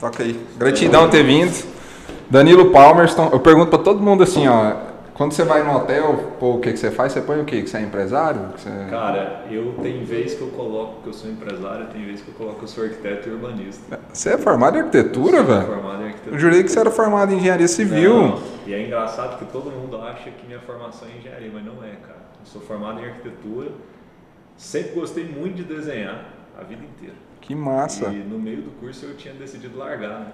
Toca aí. Gratidão ter vindo. Danilo Palmerston, eu pergunto pra todo mundo assim, ó. Quando você vai no hotel, pô, o que, que você faz? Você põe o quê? Que você é empresário? Você... Cara, eu tem vez que eu coloco que eu sou empresário, tem vez que eu coloco que eu sou arquiteto e urbanista. Você é formado em arquitetura, velho? formado em arquitetura. Eu jurei que você era formado em engenharia civil. Não, e é engraçado que todo mundo acha que minha formação é engenharia, mas não é, cara. Eu sou formado em arquitetura, sempre gostei muito de desenhar a vida inteira. Que massa. E no meio do curso eu tinha decidido largar, né?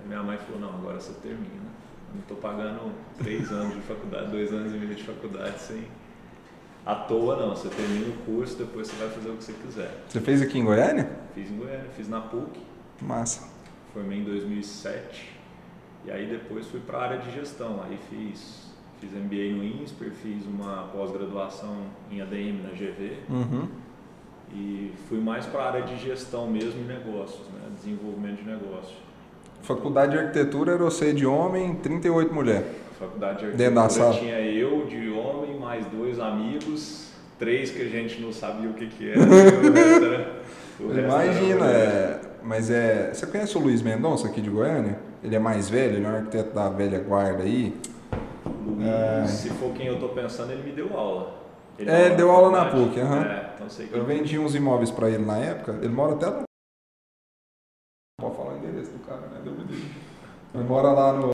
Aí minha mãe falou, não, agora você termina. Eu não tô pagando três anos de faculdade, dois anos e meio de faculdade sem... À toa não, você termina o curso, depois você vai fazer o que você quiser. Você fez aqui em Goiânia? Fiz em Goiânia, fiz na PUC, Massa. formei em 2007 e aí depois fui para a área de gestão. Aí fiz, fiz MBA no INSPER, fiz uma pós-graduação em ADM na GV Uhum. E fui mais para a área de gestão mesmo e negócios, né? desenvolvimento de negócio. Faculdade de arquitetura era você de homem, 38 mulher. Faculdade de Dentro da arquitetura sala. tinha eu de homem, mais dois amigos, três que a gente não sabia o que que era, era... Imagina, é, mas é. Você conhece o Luiz Mendonça aqui de Goiânia? Ele é mais velho, ele é um arquiteto da velha guarda aí. Luiz, É. se for quem eu tô pensando, ele me deu aula. É, ele deu aula na. PUC, aham. É, então sei que Eu vendi uns imóveis pra ele na época, ele mora até lá. Pode falar o endereço do cara, né? Deu. Ele mora lá no.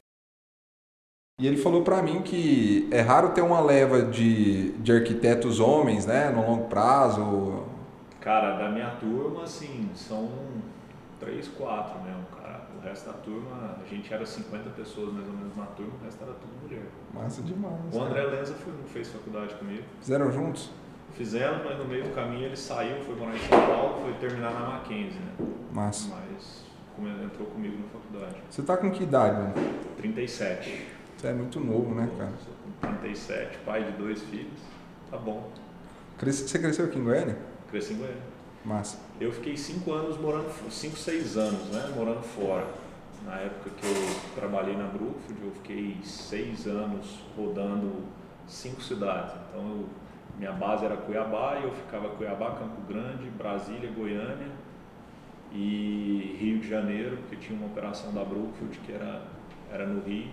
E ele falou pra mim que é raro ter uma leva de, de arquitetos homens, né? No longo prazo. Cara, da minha turma, assim, são três, quatro mesmo, cara. O resto da turma, a gente era 50 pessoas mais ou menos na turma, o resto era tudo mulher. Massa demais. O André cara. Lenza foi, fez faculdade comigo. Fizeram juntos? Fizemos, mas no meio do caminho ele saiu, foi morar em São Paulo, foi terminar na Mackenzie, né? Massa. Mas como ele entrou comigo na faculdade. Você tá com que idade, mano? 37. Você é muito novo, né, cara? Sou com 37, pai de dois filhos. Tá bom. Você cresceu aqui em Goiânia? Cresci em Goiânia. Eu fiquei cinco anos morando, cinco, seis anos, né, morando fora. Na época que eu trabalhei na Brookfield, eu fiquei seis anos rodando cinco cidades. Então, eu- minha base era Cuiabá e eu ficava Cuiabá, Campo Grande, Brasília, Goiânia e Rio de Janeiro, porque tinha uma operação da Brookfield que era, era no Rio.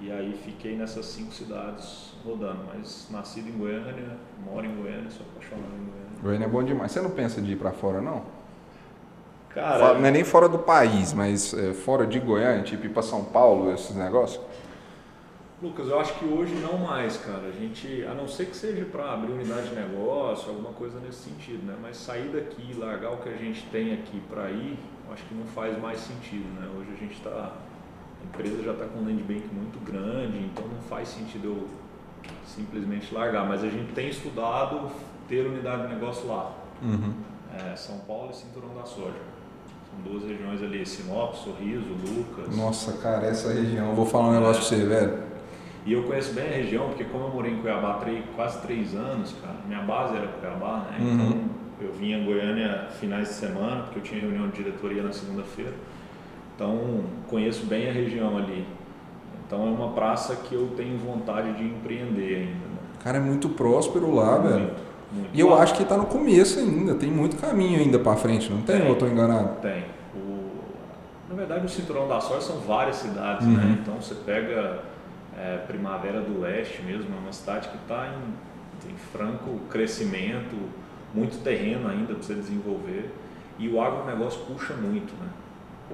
E aí fiquei nessas cinco cidades rodando, mas nascido em Goiânia, moro em Goiânia, sou apaixonado em Goiânia. Goiânia é bom demais. Você não pensa de ir pra fora, não? Cara, não é nem fora do país, mas é, fora de Goiânia, tipo ir pra São Paulo, esses negócios? Lucas, eu acho que hoje não mais, cara. A gente, a não ser que seja para abrir unidade de negócio, alguma coisa nesse sentido, né? Mas sair daqui, largar o que a gente tem aqui para ir, eu acho que não faz mais sentido, né? Hoje a gente está, a empresa já está com um land bank muito grande, então não faz sentido eu simplesmente largar. Mas a gente tem estudado ter unidade de negócio lá. Uhum. É, São Paulo e Cinturão da Soja. São duas regiões ali, Sinop, Sorriso, Lucas. Nossa, cara, essa região, eu vou falar um negócio pra você, velho. E eu conheço bem a região, porque como eu morei em Cuiabá três, quase três anos, cara, minha base era Cuiabá, né? Uhum. Então eu vinha em Goiânia finais de semana, porque eu tinha reunião de diretoria na segunda-feira. Então conheço bem a região ali. Então é uma praça que eu tenho vontade de empreender ainda. Né? Cara, é muito próspero lá, velho. Muito, muito. E eu Lá acho que tá no começo ainda, tem muito caminho ainda pra frente, não tem? Tem. Ou eu tô enganado? Tem. O, na verdade, o Cinturão da Soja são várias cidades, Uhum. né? Então você pega é, Primavera do Leste mesmo, é uma cidade que está em, em franco crescimento, muito terreno ainda para você desenvolver. E o agronegócio puxa muito, né?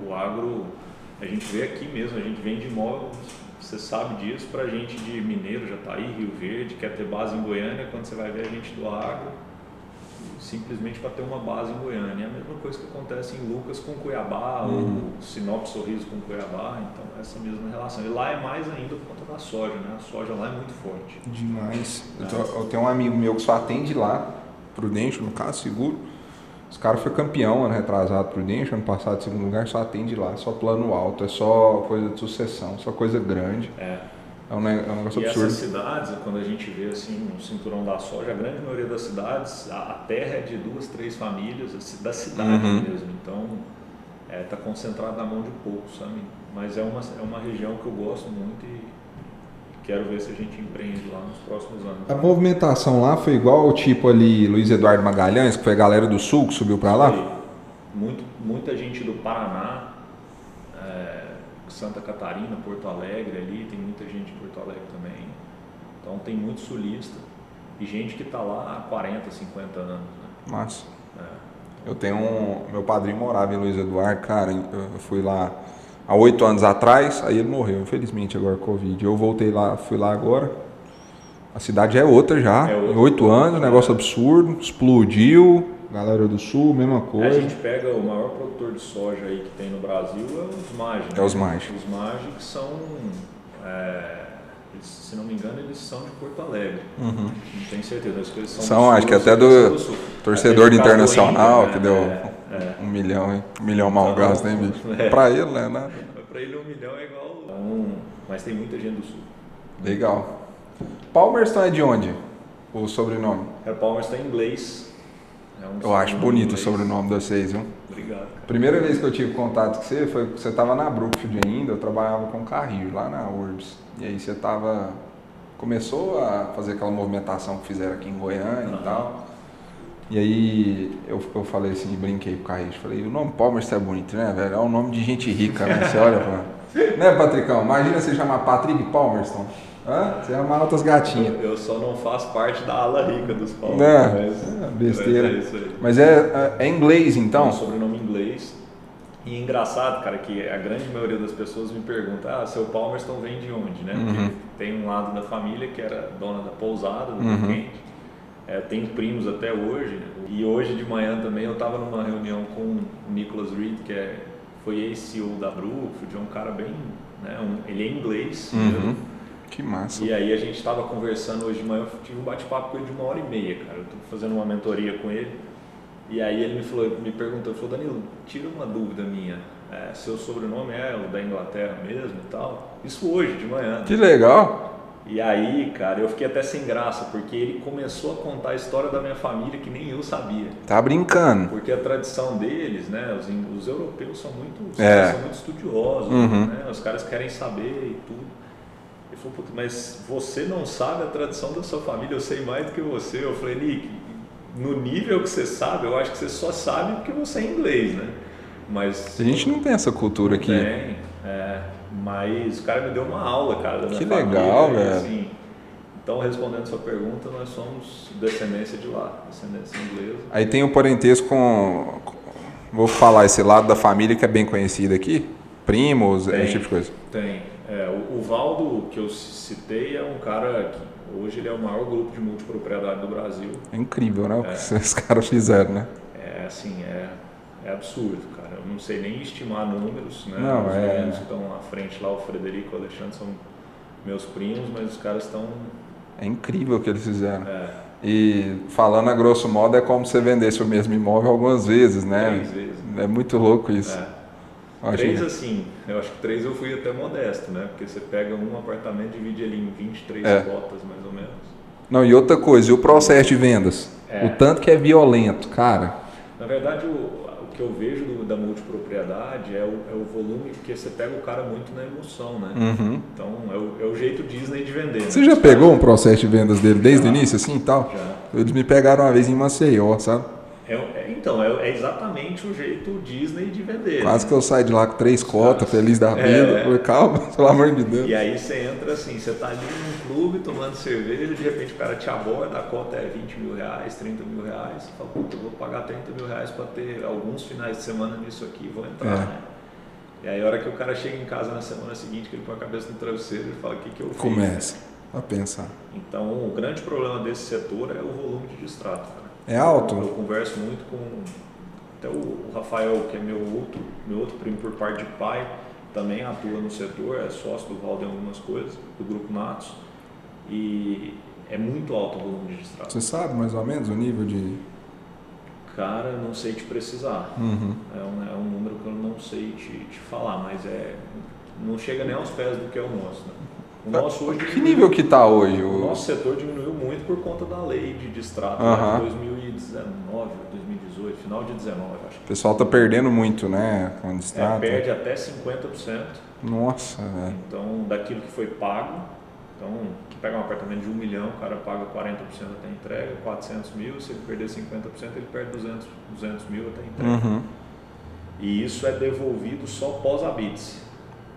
O agro, a gente vê aqui mesmo, a gente vende imóveis, você sabe disso, para gente de Mineiro já está aí, Rio Verde, quer ter base em Goiânia, quando você vai ver a gente do agro, simplesmente para ter uma base em Goiânia. É a mesma coisa que acontece em Lucas com Cuiabá, Uhum. ou Sinop Sorriso com Cuiabá, então essa mesma relação. E lá é mais ainda por conta da soja, né? A soja lá é muito forte. Demais. Eu, tô- eu tenho um amigo meu que só atende lá, Prudente, no caso, seguro. Os caras foi campeão ano retrasado Prudente, ano passado segundo lugar, só atende lá, só plano alto, é só coisa de sucessão, só coisa grande. É. É um, é um negócio E absurdo. essas cidades, quando a gente vê assim um cinturão da soja, a grande maioria das cidades, a, a terra é de duas, três famílias, assim, da cidade Uhum. mesmo. Então, está concentrado na mão de poucos, sabe? Mas é uma, é uma região que eu gosto muito e quero ver se a gente empreende lá nos próximos anos. A movimentação lá foi igual ao tipo ali Luiz Eduardo Magalhães, que foi a galera do Sul que subiu pra lá? Foi muito, muita gente do Paraná, Santa Catarina, Porto Alegre ali, tem muita gente de Porto Alegre também. Então tem muito sulista e gente que está lá há 40, 50 anos. Né? Massa. É. Eu tenho um. Meu padrinho morava em Luiz Eduardo, cara, eu fui lá há oito anos atrás, aí ele morreu, infelizmente, agora Covid. Eu voltei lá, fui lá agora. A cidade é outra já, é em oito anos, negócio absurdo, explodiu. Galera do Sul, mesma coisa. A gente pega o maior produtor de soja aí que tem no Brasil é os Magic. É os Magic. Os Magic são, é, eles, se não me engano, eles são de Porto Alegre. Uhum. Não tenho certeza, mas eles são. São, do acho que até do, do torcedor do Internacional, Índia, que deu é, é. um milhão, hein? Um milhão mal então, gasto, hein, bicho? É. Pra ele, né? Nada. Pra ele um milhão é igual. Então, mas tem muita gente do Sul. Legal. Palmerston é de onde? O sobrenome? É Palmerston em inglês. É um eu acho bonito o sobrenome de vocês, viu? Obrigado. Cara. Primeira vez que eu tive contato com você foi você estava na Brookfield ainda, eu trabalhava com Carrinho lá na Urbs. E aí você estava começou a fazer aquela movimentação que fizeram aqui em Goiânia uhum. e tal. E aí eu, eu falei assim, brinquei com o Carrinho, falei, o nome Palmer é bonito, né, velho? É um nome de gente rica, né? Você olha pra... né, Patricão? Imagina você chamar Patrick Palmerston. Hã? Você ama outras gatinhas. Eu só não faço parte da ala rica dos palmos. É, mas, é besteira. Mas é, mas é, é, inglês então? É um sobrenome inglês. E é engraçado, cara, que a grande maioria das pessoas me pergunta, ah, seu Palmerston vem de onde, né? Uhum. tem um lado da família que era dona da pousada, do uhum. quente. É, tenho primos até hoje. E hoje de manhã também eu estava numa reunião com o Nicholas Reed, que é, foi ex-CEO da Brookfield, é um cara bem... Né, um, ele é inglês, uhum. Que massa. E aí a gente estava conversando hoje de manhã, eu tive um bate-papo com ele de uma hora e meia, cara. Eu estou fazendo uma mentoria com ele. E aí ele me, falou, me perguntou, falou, Danilo, tira uma dúvida minha. É, seu sobrenome é o da Inglaterra mesmo e tal? Isso hoje, de manhã. Que legal! E aí, cara, eu fiquei até sem graça, porque ele começou a contar a história da minha família que nem eu sabia. Tá brincando. Porque a tradição deles, né, os, os europeus são muito, é. são muito estudiosos, uhum. né, os caras querem saber e tudo. Ele falou, mas você não sabe a tradição da sua família, eu sei mais do que você. Eu falei, Nick, no nível que você sabe, eu acho que você só sabe porque você é inglês, né? Mas a gente não tem essa cultura aqui. Tem, é, mas o cara me deu uma aula, cara, Que legal, velho. Assim, então, respondendo sua pergunta, nós somos descendência de lá, descendência inglesa. Aí tem o parentesco com, vou falar esse lado da família que é bem conhecido aqui, primos, tem, esse tipo de coisa. Tem. É, o, o Valdo, que eu citei, é um cara que hoje ele é o maior grupo de multipropriedade do Brasil. É incrível, né? O que é. esses caras fizeram, né? É, assim, é, é absurdo, cara. Eu não sei nem estimar números, né? Não, os é... meninos que estão à frente lá, o Frederico e o Alexandre, são meus primos, mas os caras estão... É incrível o que eles fizeram. É. E falando a grosso modo, é como se você vendesse o mesmo imóvel algumas vezes, né? Três vezes. É muito louco isso. É. Três, assim, eu acho que três eu fui até modesto, né? Porque você pega um apartamento e divide ele em 23 é. cotas, mais ou menos. Não, e outra coisa, e o processo de vendas? É. O tanto que é violento, cara. Na verdade, o que eu vejo do, da multipropriedade é o, é o volume, porque você pega o cara muito na emoção, né? Uhum. Então, é o, é o jeito Disney de vender. Você né? já pegou um processo de vendas dele desde já, o início, assim e tal? Já. Eles me pegaram uma vez em Maceió, sabe? É, é, então, é, é, exatamente o jeito Disney de vender. Quase né? que eu saio de lá com três cotas, feliz da vida. É, falei, calma, pelo amor de Deus. E aí você entra assim, você tá ali num clube tomando cerveja, de repente o cara te aborda, a cota é 20 mil reais, 30 mil reais. Você fala, puta, eu vou pagar 30 mil reais para ter alguns finais de semana nisso aqui, vou entrar, é. né? E aí a hora que o cara chega em casa na semana seguinte, que ele põe a cabeça no travesseiro, ele fala, o que, que eu fiz? Começa a pensar. Então, o grande problema desse setor é o volume de distrato. É alto? Eu converso muito com até o Rafael, que é meu outro, meu outro primo por parte de pai, também atua no setor, é sócio do Valdo em algumas coisas, do Grupo Natos. E é muito alto o volume de distrato. Você sabe mais ou menos o nível de. Cara, não sei te precisar. Uhum. É, um, é um número que eu não sei te, te falar, mas é não chega nem aos pés do que é o nosso. Né? O nosso hoje que nível que está hoje? O... nosso setor diminuiu muito por conta da lei de distrato uhum. né, 2019, 2018, final de 19, acho. O pessoal está perdendo muito, né, com distrato. É, perde até 50%. Nossa, velho. Então, daquilo que foi pago, então, que pega um apartamento de 1 milhão, o cara paga 40% até entrega, 400 mil, se ele perder 50%, ele perde 200, 200 mil até entrega. Uhum. E isso é devolvido só pós-habite.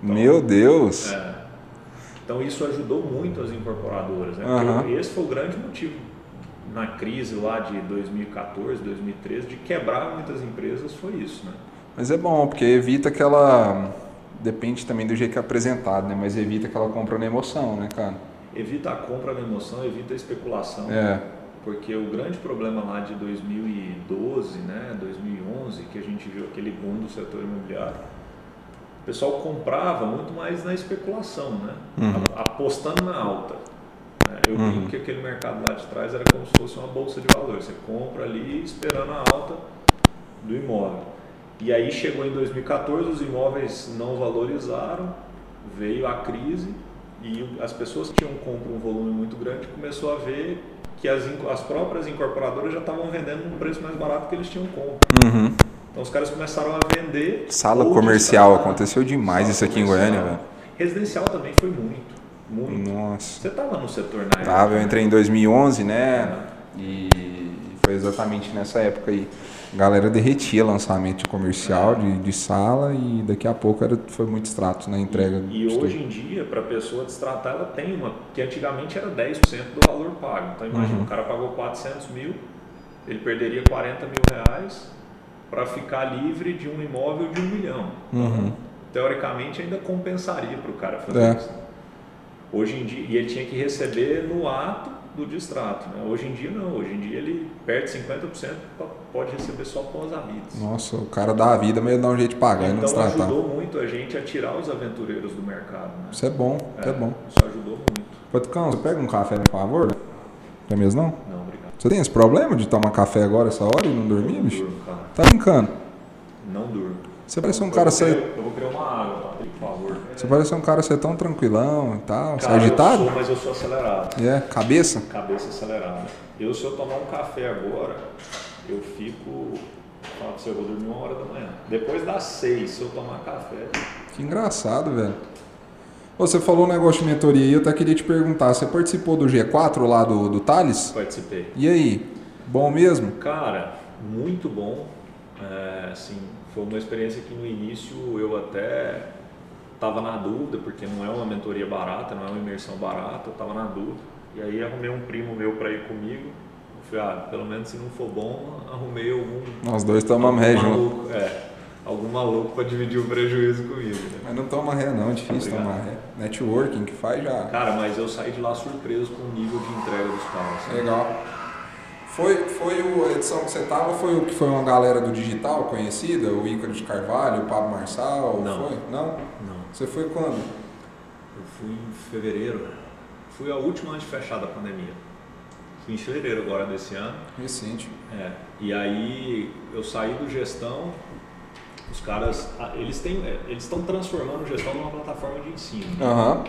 Então, Meu Deus! É. Então isso ajudou muito as incorporadoras. Né? Porque esse foi o grande motivo na crise lá de 2014, 2013, de quebrar muitas empresas, foi isso. Né? Mas é bom, porque evita aquela. Depende também do jeito que é apresentado, né? Mas evita aquela compra na emoção, né, cara? Evita a compra na emoção, evita a especulação. É. Porque o grande problema lá de 2012, né, 2011, que a gente viu aquele boom do setor imobiliário, o pessoal comprava muito mais na especulação, né? Uhum. Apostando na alta. né? Eu Uhum. brinco que aquele mercado lá de trás era como se fosse uma bolsa de valores. Você compra ali esperando a alta do imóvel. E aí chegou em 2014, os imóveis não valorizaram, veio a crise e as pessoas que tinham compra um volume muito grande começou a ver que as, as próprias incorporadoras já estavam vendendo num preço mais barato que eles tinham compra. Uhum. Então os caras começaram a vender. Sala comercial, aconteceu demais Sala isso aqui em comercial. Goiânia, velho. Residencial também foi muito, muito. Nossa. Você estava no setor na época? Tava, eu entrei em 2011, né? E foi exatamente nessa época aí. A galera derretia lançamento de comercial, de, de sala, e daqui a pouco era, foi muito extrato na entrega. E tudo. hoje em dia, para a pessoa destratar, ela tem uma, que antigamente era 10% do valor pago. Então imagina, Uhum. o cara pagou 400 mil, ele perderia 40 mil reais para ficar livre de um imóvel de um milhão. Então, Uhum. teoricamente ainda compensaria para o cara fazer É. isso. Hoje em dia, e ele tinha que receber no ato do distrato. Né? Hoje em dia não, hoje em dia ele perde 50%, pa- pode receber só com os habitos. Nossa, o cara dá a vida, mas ele dá um jeito de pagar e não Então destratar. ajudou muito a gente a tirar os aventureiros do mercado. Né? Isso é bom, isso é bom. Isso ajudou muito. Patucão, você pega um café, por favor? Não é mesmo não? Não. Você tem esse problema de tomar café agora, essa hora, e não dormir, não bicho? durmo, cara. Tá brincando? Não durmo. Você parece um Eu cara ser... querer- Eu vou querer uma água, tá? por favor. Você parece um cara ser tão tranquilão e tal. Você é Cara, agitado? Eu sou, mas eu sou acelerado. É, cabeça? Cabeça acelerada. Eu, se eu tomar um café agora, eu fico. Fala pra você, eu vou dormir uma hora da manhã. Depois das seis, se eu tomar café, Que engraçado, velho. Você falou um negócio de mentoria e eu até queria te perguntar. Você participou do G4 lá do, do Thales? participei. E aí? Bom mesmo? Cara, muito bom. É, assim, foi uma experiência que no início eu até estava na dúvida, porque não é uma mentoria barata, não é uma imersão barata, eu estava na dúvida. E aí arrumei um primo meu para ir comigo. Eu falei, ah, pelo menos se não for bom, arrumei algum. Nós dois algum junto. maluco, É, algum maluco para dividir o prejuízo comigo. Né? Mas não toma ré não, é difícil Obrigado. tomar ré. Networking que faz já. Cara, mas eu saí de lá surpreso com o nível de entrega dos caras. Legal. Foi, foi o, a edição que você tava, foi o que foi uma galera do digital conhecida? O Ícaro de Carvalho, o Pablo Marçal? Não. Foi? Não? Não. Você foi quando? Eu fui em fevereiro. Fui a última antes de fechar da pandemia. Fui em fevereiro agora desse ano. Recente. É, e aí eu saí do gestão. Os caras, ah, eles têm, é, eles estão transformando o gestão numa plataforma de ensino. Aham.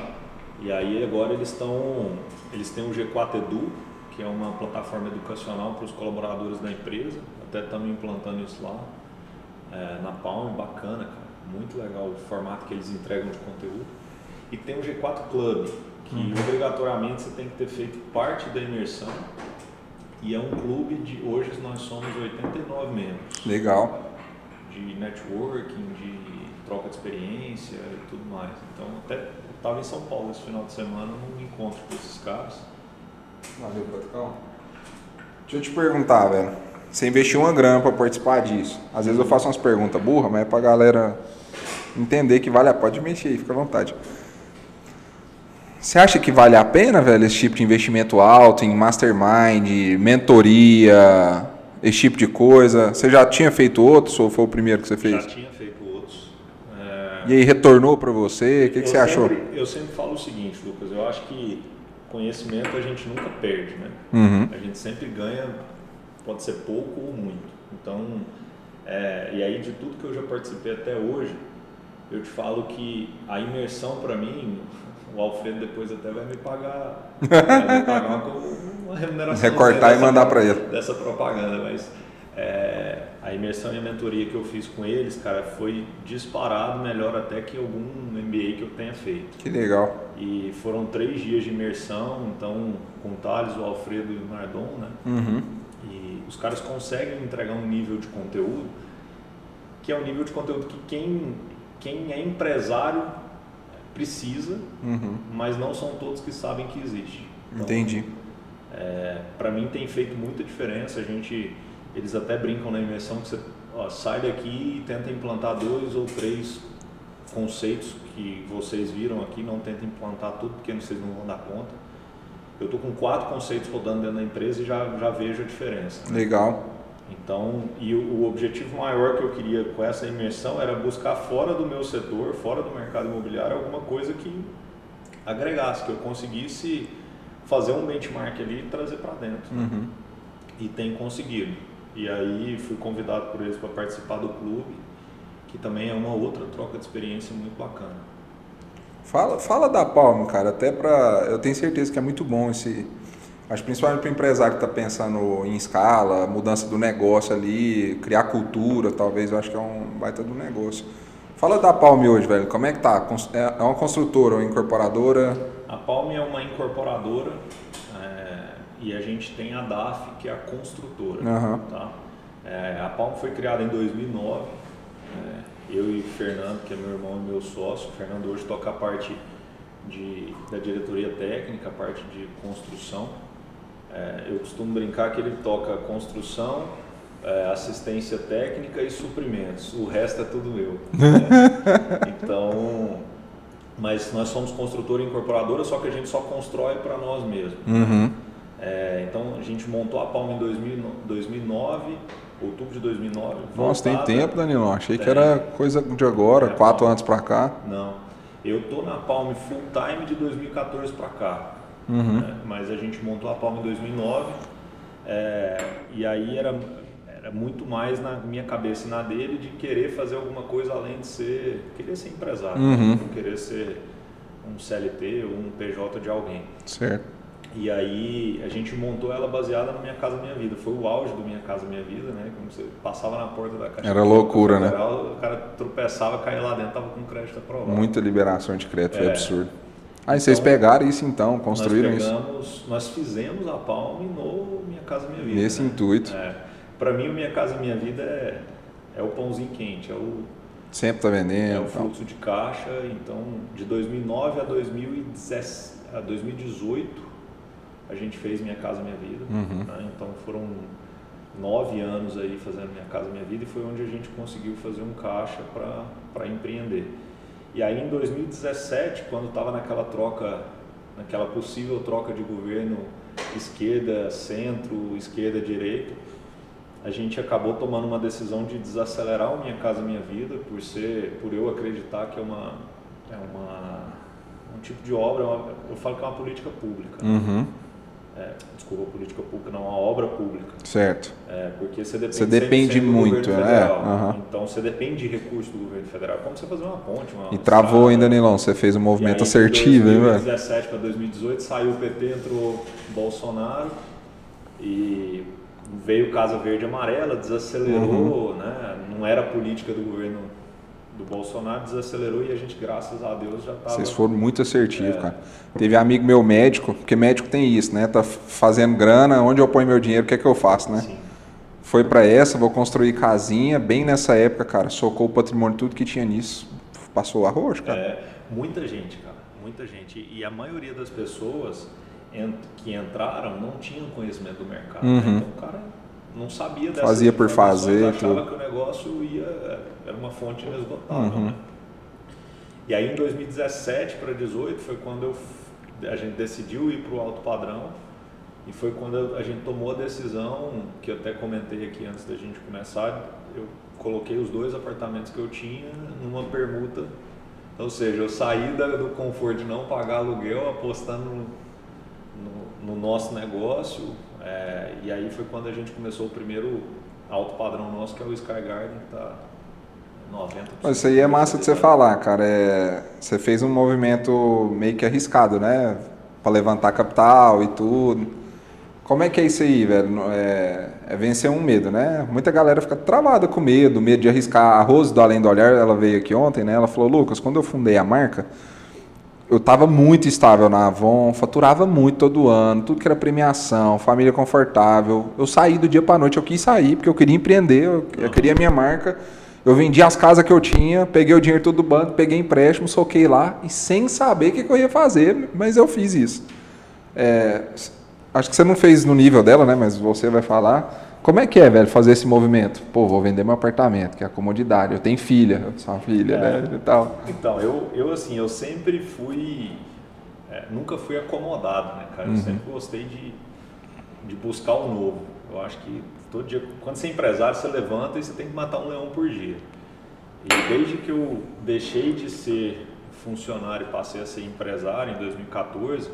E aí agora eles estão, eles têm o G4 Edu, que é uma plataforma educacional para os colaboradores da empresa. Até estamos implantando isso lá é, na Palm, bacana, cara. Muito legal o formato que eles entregam de conteúdo. E tem o G4 Club, que obrigatoriamente você tem que ter feito parte da imersão. E é um clube de hoje nós somos 89 membros Legal. De networking, de troca de experiência e tudo mais. Então, até estava em São Paulo esse final de semana num encontro com esses caras. Valeu, Patricão. Deixa eu te perguntar, velho. Você investiu uma grana pra participar disso. Às vezes eu faço umas perguntas burras, mas é pra galera entender que vale a pode mexer aí, fica à vontade. Você acha que vale a pena, velho, esse tipo de investimento alto em mastermind, mentoria, esse tipo de coisa? Você já tinha feito outros ou foi o primeiro que você fez? Já tinha feito outros. É, E aí retornou pra você? O que, que você achou? sempre- Eu sempre falo o seguinte, Lucas, eu acho que conhecimento a gente nunca perde, né? Uhum. A gente sempre ganha, pode ser pouco ou muito. Então, é, e aí de tudo que eu já participei até hoje, eu te falo que a imersão para mim, o Alfredo depois até vai me pagar, pagar uma, remuneração. Recortar e dessa- mandar pra ele. Dessa propaganda, mas é, a imersão e a mentoria que eu fiz com eles, cara, foi disparado melhor até que algum MBA que eu tenha feito. Que legal. E foram três dias de imersão, então com o Thales, o Alfredo e o Nardon, né? Uhum. E os caras conseguem entregar um nível de conteúdo que é um nível de conteúdo que quem, quem é empresário precisa, Uhum. mas não são todos que sabem que existe. Então, Entendi. É, para mim tem feito muita diferença. A gente, eles até brincam na imersão que você ó, sai daqui e tenta implantar dois ou três conceitos que vocês viram aqui, não tenta implantar tudo porque vocês não vão dar conta. Eu estou com quatro conceitos rodando dentro da empresa e já, já vejo a diferença. Legal. Então, e o, objetivo maior que eu queria com essa imersão era buscar fora do meu setor, fora do mercado imobiliário, alguma coisa que agregasse, que eu conseguisse fazer um benchmark ali e trazer para dentro. Uhum. E tem conseguido. E aí fui convidado por eles para participar do clube, que também é uma outra troca de experiência muito bacana. Fala, fala da Palma, cara, até pra. Eu tenho certeza que é muito bom esse. Acho principalmente para o empresário que está pensando em escala, mudança do negócio ali, criar cultura, talvez, eu acho que é um baita do negócio. Fala da Palme hoje, velho. Como é que tá? É é uma construtora, uma incorporadora? A Palme é uma incorporadora é, e a gente tem a DAF, que é a construtora. Aham. Tá? É, a Palme foi criada em 2009. é, eu e o Fernando, que é meu irmão e meu sócio. O Fernando hoje toca a parte de, da diretoria técnica, a parte de construção. É, eu costumo brincar que ele toca construção, é, assistência técnica e suprimentos. O resto é tudo eu. né? Então, mas nós somos construtora e incorporadora, só que a gente só constrói para nós mesmos. Uhum. É, então a gente montou a Palma em 2000 2009, outubro de 2009. Nossa, tem voltada- tempo, Danilo. Achei que Tem. era coisa de agora, É, quatro anos pra cá. Não, eu tô na Palme full time de 2014 para cá, Uhum. né? mas a gente montou a Palme em 2009 é, e aí era era muito mais na minha cabeça e na dele de querer fazer alguma coisa além de ser querer ser empresário, Uhum. não querer ser um CLT ou um PJ de alguém. Certo. E aí a gente montou ela baseada no Minha Casa Minha Vida. Foi o auge do Minha Casa Minha Vida, né? Quando você passava na porta da caixa. Era loucura, né? O cara tropeçava, caía lá dentro, tava com crédito aprovado. Muita liberação de crédito, foi É. absurdo. Aí vocês pegaram isso então, construíram nós isso pegamos, Nós fizemos a Palme no Minha Casa Minha Vida. nesse né? intuito. É. Para mim, o Minha Casa Minha Vida é, é o pãozinho quente, é o, Sempre tá é vendendo. o tal. fluxo de caixa. Então, de 2009 a, 2010 a 2018, a gente fez Minha Casa Minha Vida. Uhum. né? Então, foram nove anos aí fazendo Minha Casa Minha Vida e foi onde a gente conseguiu fazer um caixa para empreender. E aí, em 2017, quando estava naquela troca, naquela possível troca de governo esquerda, centro, esquerda, direita, a gente acabou tomando uma decisão de desacelerar o Minha Casa Minha Vida, por ser, por eu acreditar que é uma, é uma um tipo de obra, é uma- eu falo que é uma política pública. Uhum. É, desculpa, política pública não, uma obra pública. Certo. É, porque você depende, Você depende 100% do muito, governo né? federal. Aham. Então você depende de recursos do governo federal, como você fazer uma ponte, uma E travou ainda, Nilão. Você fez um movimento aí, assertivo, de hein, velho? 2017 para 2018 saiu o PT, entrou Bolsonaro e veio Casa Verde e Amarela, desacelerou, Uhum. né? Não era a política do governo do Bolsonaro, desacelerou e a gente, graças a Deus, já estava. Vocês foram muito assertivos, É. cara. Teve amigo meu médico, porque médico tem isso, né? Tá fazendo grana, onde eu ponho meu dinheiro, o que é que eu faço, né? Sim. Foi pra essa, vou construir casinha, bem nessa época, cara. Socou o patrimônio, tudo que tinha nisso. Passou arroz, cara. É, muita gente, cara, muita gente. E a maioria das pessoas que entraram não tinham conhecimento do mercado. né? Uhum. Então o cara não sabia dessas Fazia por fazer, achava tudo. que o negócio ia, era uma fonte inesgotável. Uhum. Né? E aí em 2017 para 2018 foi quando eu a gente decidiu ir para o alto padrão e foi quando a gente tomou a decisão, que eu até comentei aqui antes da gente começar, eu coloquei os dois apartamentos que eu tinha numa permuta. Ou seja, eu saí do conforto de não pagar aluguel apostando no, no- no nosso negócio. É, e aí foi quando a gente começou o primeiro alto padrão nosso, que é o Sky Garden, que está 90%. Mas isso aí é massa de você falar, cara. É, você fez um movimento meio que arriscado, né? Pra levantar capital e tudo. Como é que é isso aí, velho? É, é vencer um medo, né? Muita galera fica travada com medo, medo de arriscar. A Rose do Além do Olhar, ela veio aqui ontem, né? Ela falou, Lucas, quando eu fundei a marca, eu estava muito estável na Avon, faturava muito todo ano, tudo que era premiação, família confortável. Eu saí do dia para noite, eu quis sair porque eu queria empreender, eu, eu queria a minha marca. Eu vendi as casas que eu tinha, peguei o dinheiro todo do banco, peguei empréstimo, soquei lá e sem saber o que, que eu ia fazer, mas eu fiz isso. É, acho que você não fez no nível dela, né? Mas você vai falar. Como é que é, velho, fazer esse movimento? Pô, vou vender meu apartamento, que é a comodidade. Eu tenho filha, eu sou uma filha, É. né? E tal. Então, eu, eu assim, eu sempre fui. é, nunca fui acomodado, né, cara? Eu sempre gostei de, de buscar o novo. Eu acho que todo dia, quando você é empresário, você levanta e você tem que matar um leão por dia. E desde que eu deixei de ser funcionário e passei a ser empresário em 2014,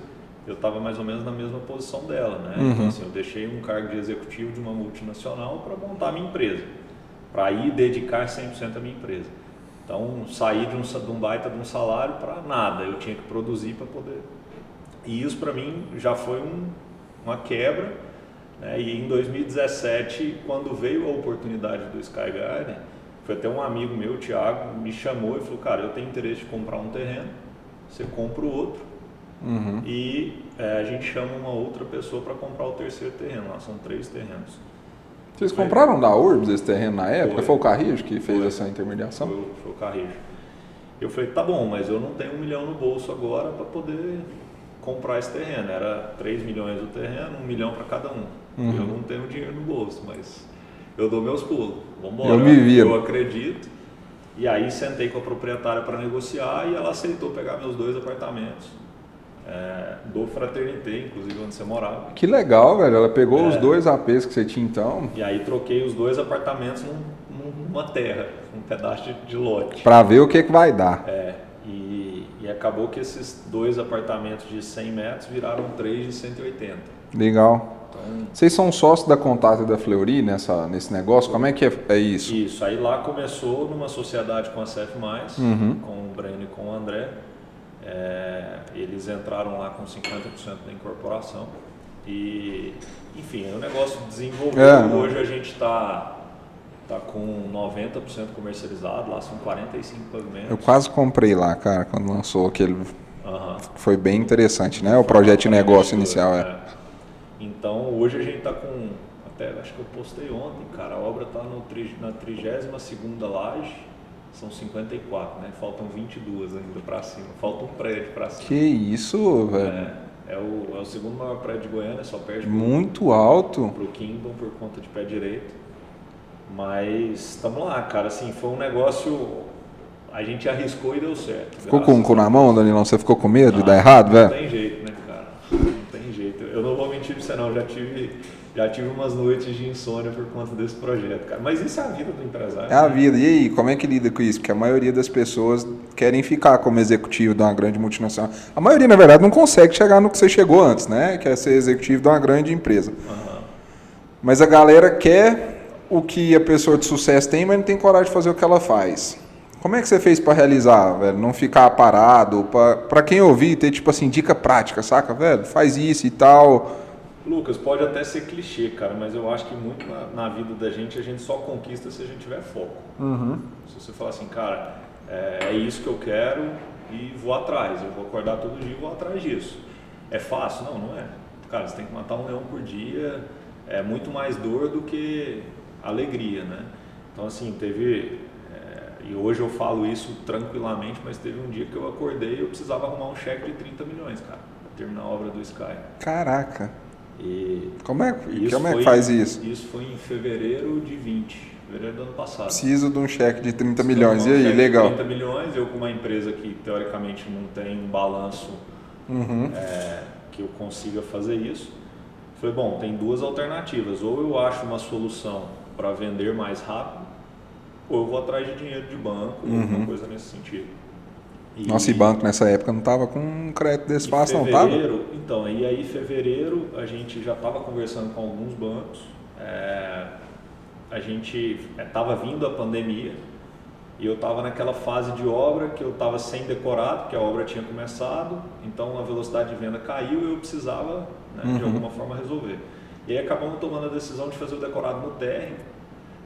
eu estava mais ou menos na mesma posição dela, né? Então, assim, eu deixei um cargo de executivo de uma multinacional para montar a minha empresa, para ir dedicar 100% à minha empresa. Então, saí de um, de um baita de um salário para nada, eu tinha que produzir para poder. E isso para mim já foi um- uma quebra. Né? E em 2017, quando veio a oportunidade do Sky Garden, foi até um amigo meu, o Thiago, me chamou e falou: Cara, eu tenho interesse de comprar um terreno, você compra o outro Uhum. e é, a gente chama uma outra pessoa para comprar o terceiro terreno. Lá são três terrenos. Vocês compraram da Urbs esse terreno na época? Foi. Foi, o Carrijo que fez Foi. essa intermediação? Foi, o- foi o Carrejo. Eu falei, tá bom, mas eu não tenho um milhão no bolso agora para poder comprar esse terreno. Era 3 milhões o terreno, um milhão para cada um. Uhum. Eu não tenho dinheiro no bolso, mas eu dou meus pulos. Vambora. Eu me viro. Eu acredito. E aí sentei com a proprietária para negociar e ela aceitou pegar meus dois apartamentos. É, do Fraternité, inclusive onde você morava. Que legal, velho. Ela pegou É. os dois APs que você tinha então, E aí troquei os dois apartamentos num- numa terra, um pedaço de, lote. pra ver o que, que vai dar. É, e, e acabou que esses dois apartamentos de 100 metros viraram três de 180. Legal. Então, Vocês são sócios da Contato e da Fleury nessa, nesse negócio? Como é que é, é isso? isso. Aí lá começou numa sociedade com a CF+, Uhum. com o Breno e com o André. É, eles entraram lá com 50% da incorporação. E, enfim, o negócio desenvolveu. É. Hoje a gente está tá com 90% comercializado, lá são 45 pavimentos. Eu quase comprei lá, cara, quando lançou aquele. Aham. Foi bem interessante, né? O projeto de negócio inicial, é. Então hoje a gente está com, até acho que eu postei ontem, cara, a obra está na 32 segunda laje, são 54, né? Faltam 22 ainda para cima, falta um prédio para cima. Que isso, velho. É, é, o, é o segundo maior prédio de Goiânia, só perde Muito alto. pro Kingdom por conta de pé direito. Mas estamos lá, cara, assim, foi um negócio, a gente arriscou e deu certo. Ficou com o cu na mão, Danilão? Você ficou com medo de ah, dar errado, Não velho? tem jeito, né, cara? Não tem jeito. Eu não vou mentir pra você não, já tive, já tive umas noites de insônia por conta desse projeto, cara. Mas isso é a vida do empresário. É a né? vida. E aí, como é que lida com isso? Porque a maioria das pessoas querem ficar como executivo de uma grande multinacional. A maioria, na verdade, não consegue chegar no que você chegou antes, né? Que é ser executivo de uma grande empresa. Aham. Mas a galera quer o que a pessoa de sucesso tem, mas não tem coragem de fazer o que ela faz. Como é que você fez pra realizar, velho? Não ficar parado, pra quem ouvir, ter tipo assim, dica prática, saca, velho? Faz isso e tal. Lucas, pode até ser clichê, cara, mas eu acho que muito na, na vida da gente a gente só conquista se a gente tiver foco. Se você falar assim, cara, é, é isso que eu quero e vou atrás, eu vou acordar todo dia e vou atrás disso. É fácil? Não, não é. Cara, você tem que matar um leão por dia, é muito mais dor do que alegria, né? Então, assim, teve. é, e hoje eu falo isso tranquilamente, mas teve um dia que eu acordei e eu precisava arrumar um cheque de 30 milhões, cara, pra terminar a obra do Sky. Caraca. E Como é, como é que faz isso? Isso foi em fevereiro de 20, fevereiro do ano passado. Preciso de um cheque de 30 Então, milhões. E um aí, cheque de legal. 30 milhões, eu com uma empresa que teoricamente não tem um balanço Uhum. é, que eu consiga fazer isso. Falei, bom, tem duas alternativas. Ou eu acho uma solução para vender mais rápido, ou eu vou atrás de dinheiro de banco, Uhum. alguma coisa nesse sentido. E- Nossa, e banco nessa época não tava com um crédito desse fácil, não tava? fevereiro, então, e aí em fevereiro a gente já estava conversando com alguns bancos, é, a gente estava vindo a pandemia e eu estava naquela fase de obra que eu estava sem decorado, porque a obra tinha começado, então a velocidade de venda caiu e eu precisava né, de Uhum. alguma forma resolver. E aí acabamos tomando a decisão de fazer o decorado no térreo,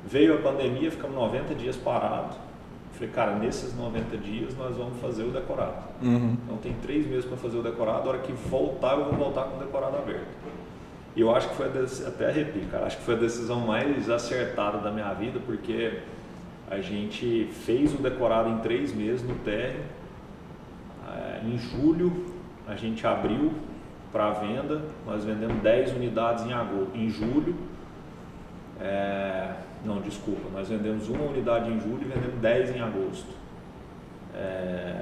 veio a pandemia, ficamos 90 dias parados, falei, cara, nesses 90 dias nós vamos fazer o decorado. Uhum. Então tem três meses para fazer o decorado, a hora que voltar eu vou voltar com o decorado aberto. E eu acho que foi, até arrepio, cara, acho que foi a decisão mais acertada da minha vida, porque a gente fez o decorado em três meses no térreo. É, em julho a gente abriu para venda, nós vendemos 10 unidades em, agosto, em julho. É, não, desculpa, nós vendemos uma unidade em julho e vendemos 10 em agosto. É,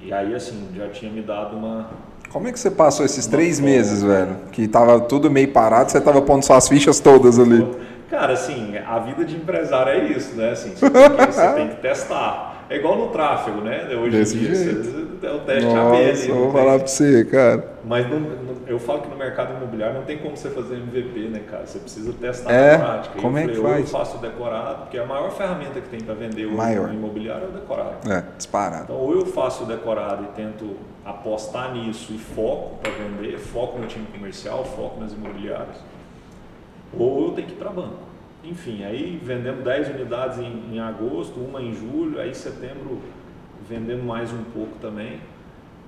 e aí assim, já tinha me dado uma. Como é que você passou esses três meses, velho? Que tava tudo meio parado, você tava pondo suas fichas todas ali. Cara, assim, a vida de empresário é isso, né? Assim, você, tem que, você tem que testar. É igual no tráfego, né? Hoje Desse em dia, jeito. você, é o teste Nossa, AB. eu vou falar pra você, cara. Mas eu falo que no mercado imobiliário não tem como você fazer MVP, né, cara? Você precisa testar É? na prática. Como eu é que falei, ou eu faz? faço o decorado, porque a maior ferramenta que tem para vender Maior. no imobiliário é o decorado. É, disparado. Então, ou eu faço o decorado e tento apostar nisso e foco para vender, foco no time comercial, foco nas imobiliárias, ou eu tenho que ir para banco. Enfim, aí vendemos 10 unidades em, em agosto, uma em julho, aí em setembro vendemos mais um pouco também.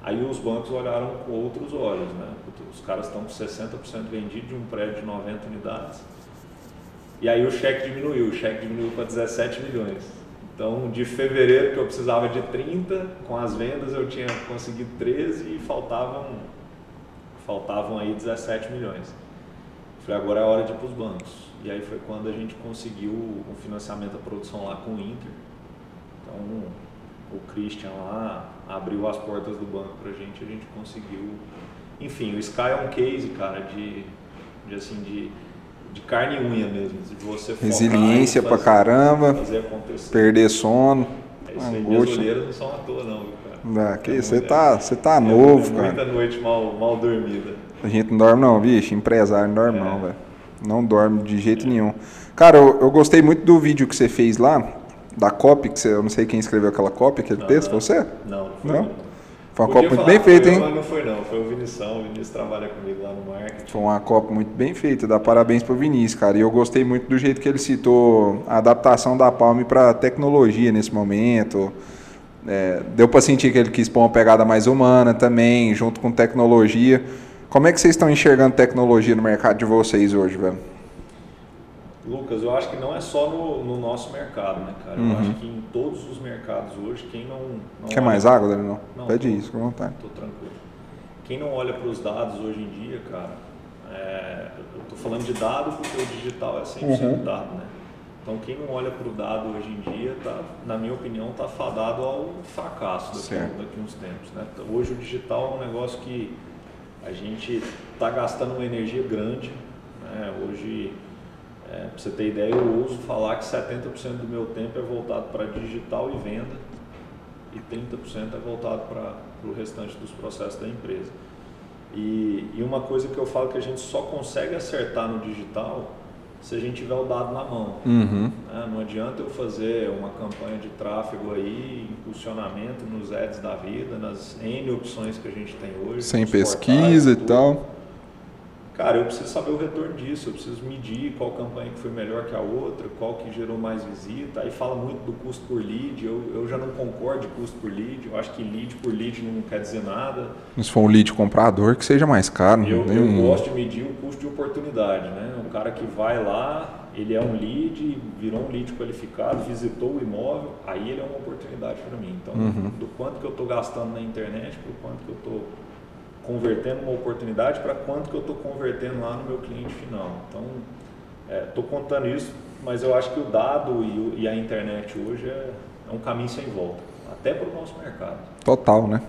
Aí os bancos olharam com outros olhos, né? Os caras estão com 60% vendido de um prédio de 90 unidades. E aí o cheque diminuiu, o cheque diminuiu para 17 milhões. Então, de fevereiro que eu precisava de 30, com as vendas eu tinha conseguido 13 e faltavam, faltavam aí 17 milhões. Falei, agora é hora de ir para os bancos. E aí foi quando a gente conseguiu o financiamento da produção lá com o Inter. Então, o Christian lá abriu as portas do banco para a gente, a gente conseguiu. Enfim, o Sky é um case, cara, de, de assim, de, de carne e unha mesmo, de você Resiliência e pra fazer- caramba, fazer acontecer. perder sono. É isso aí, minhas angústia. olheiras não são à toa não, viu, cara. Ah, que você tá, você tá é novo, Muita cara. noite mal, mal dormida. A gente não dorme não, bicho. Empresário não dorme É. não, velho. Não dorme de jeito nenhum. Cara, eu, eu gostei muito do vídeo que você fez lá, da copy, que você, eu não sei quem escreveu aquela copy, aquele Não, texto, não. você? Não, não foi. Não? Foi uma Podia copy muito bem feita, hein? Não foi não, foi o Vinição, o Vinícius trabalha comigo lá no marketing. Foi uma Copa muito bem feita, dá parabéns pro Vinícius, cara. E eu gostei muito do jeito que ele citou a adaptação da Palme para tecnologia nesse momento. É, deu para sentir que ele quis pôr uma pegada mais humana também, junto com tecnologia. Como é que vocês estão enxergando tecnologia no mercado de vocês hoje, velho? Lucas, eu acho que não é só no, no nosso mercado, né, cara? Eu acho que em todos os mercados hoje, quem não. não Uhum. Quer olha- mais água, Daniel? Não, Pede tô- isso, com vontade. Tô tranquilo. Quem não olha para os dados hoje em dia, cara, é, eu tô falando de dado porque o digital é 100% Uhum. dado, né? Então quem não olha para o dado hoje em dia, tá, na minha opinião, está fadado ao fracasso daqui, daqui uns tempos, né? Hoje o digital é um negócio que a gente está gastando uma energia grande, né? Hoje, é, para você ter ideia, eu ouso falar que 70% do meu tempo é voltado para digital e venda e 30% é voltado para o restante dos processos da empresa. E, e uma coisa que eu falo que a gente só consegue acertar no digital se a gente tiver o dado na mão. Uhum. né? Não adianta eu fazer uma campanha de tráfego aí, impulsionamento nos ads da vida, nas N opções que a gente tem hoje. Sem pesquisa e portais, tudo. tal. Cara, eu preciso saber o retorno disso, eu preciso medir qual campanha que foi melhor que a outra, qual que gerou mais visita. Aí fala muito do custo por lead, eu, eu já não concordo de custo por lead, eu acho que lead por lead não quer dizer nada. Se for um lead comprador, que seja mais caro. Eu, não tem eu um- gosto de medir o custo de oportunidade, né? O cara que vai lá, ele é um lead, virou um lead qualificado, visitou o imóvel, aí ele é uma oportunidade para mim. Então, Uhum. do quanto que eu estou gastando na internet, para o quanto que eu estou convertendo uma oportunidade, para quanto que eu estou convertendo lá no meu cliente final. Então, estou contando isso, mas eu acho que o dado e, o- e a internet hoje é, é um caminho sem volta, até para o nosso mercado. Total, né?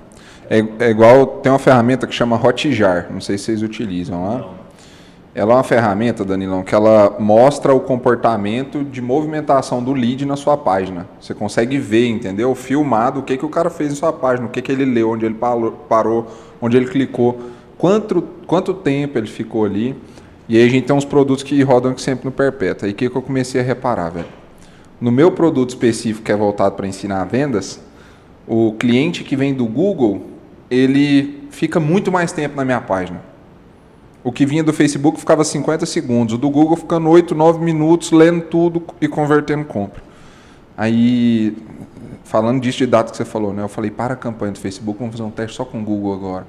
É, é igual, tem uma ferramenta que chama Hotjar, não sei se vocês utilizam lá. Não, Ela é uma ferramenta, Danilão, que ela mostra o comportamento de movimentação do lead na sua página. Você consegue ver, entendeu? Filmado o que, que o cara fez na sua página, o que, que ele leu, onde ele parou, onde ele clicou, quanto, quanto tempo ele ficou ali. E aí a gente tem uns produtos que rodam sempre no perpétuo. Aí o que, que eu comecei a reparar, velho? No meu produto específico que é voltado para ensinar vendas, o cliente que vem do Google, ele fica muito mais tempo na minha página. O que vinha do Facebook ficava 50 segundos, o do Google ficando 8, 9 minutos lendo tudo e convertendo compra. Aí, falando disso de dados que você falou, né? Eu falei, para a campanha do Facebook, vamos fazer um teste só com o Google agora.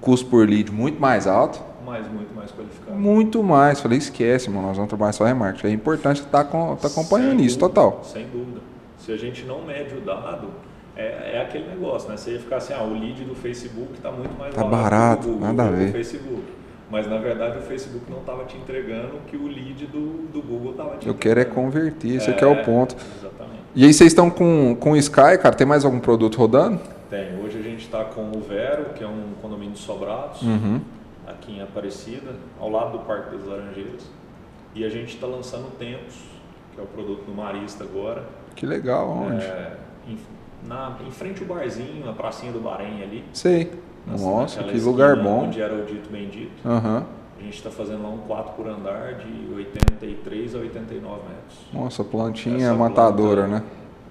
Custo por lead muito mais alto, mas muito mais qualificado. muito mais. Falei, esquece, mano, nós vamos trabalhar só remarketing. É importante estar tá acompanhando Sem isso, dúvida, total. Sem dúvida. Se a gente não mede o dado, é, é aquele negócio, né? Você ia ficar assim, ah, o lead do Facebook está muito mais tá barato, do Google, nada a ver. Facebook. Mas na verdade o Facebook não estava te entregando o que o lead do, do Google estava te Eu entregando. quero é converter, esse aqui é o ponto. Exatamente. E aí vocês estão com, com o Sky, cara, tem mais algum produto rodando? Tem. Hoje a gente está com o Vero, que é um condomínio de sobrados, Uhum. aqui em Aparecida, ao lado do Parque das Laranjeiras. E a gente está lançando o Tempos, que é o produto do Marista agora. Que legal, onde? É, em, na, em frente ao barzinho, na pracinha do Bahrein ali. Sei. Nossa, que lugar bom. Onde era o dito bendito. Aham. A gente está fazendo lá um 4 por andar de 83 a 89 metros. Nossa, plantinha Essa matadora, planta- né?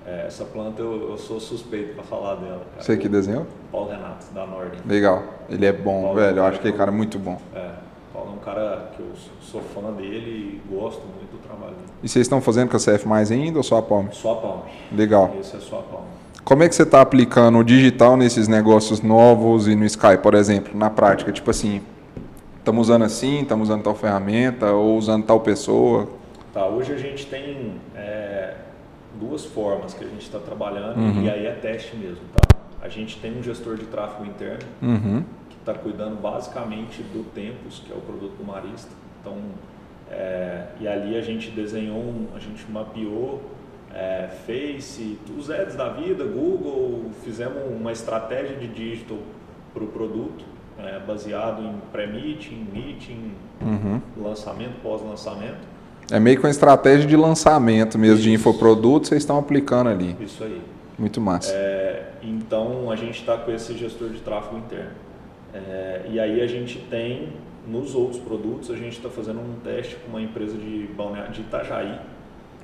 É, essa planta eu, eu sou suspeito para falar dela. Cara. Você que desenhou? Paulo Renato, da Nordem. Legal. Ele é bom, Paulo, velho. Eu cara, acho que ele cara é muito bom. É, Paulo é um cara que eu sou fã dele e gosto muito do trabalho dele. E vocês estão fazendo com a CF mais ainda ou só a Palme? Só a palma. Legal. Esse é só a palma. Como é que você está aplicando o digital nesses negócios novos e no Sky, por exemplo, na prática? Tipo assim, estamos usando assim, estamos usando tal ferramenta ou usando tal pessoa? Tá, hoje a gente tem é, duas formas que a gente está trabalhando Uhum. e aí é teste mesmo, tá? A gente tem um gestor de tráfego interno Uhum. que está cuidando basicamente do Tempos, que é o produto do Marista. Então, é, e ali a gente desenhou, a gente mapeou é, Face, os ads da vida, Google, fizemos uma estratégia de digital para o produto, é, baseado em pré-meeting, meeting, Uhum. lançamento, pós-lançamento. É meio com estratégia de lançamento mesmo, de Isso. infoproduto, vocês estão aplicando ali. Isso aí. Muito massa. É, então a gente está com esse gestor de tráfego interno. É, e aí a gente tem nos outros produtos, a gente está fazendo um teste com uma empresa de balneário de Itajaí,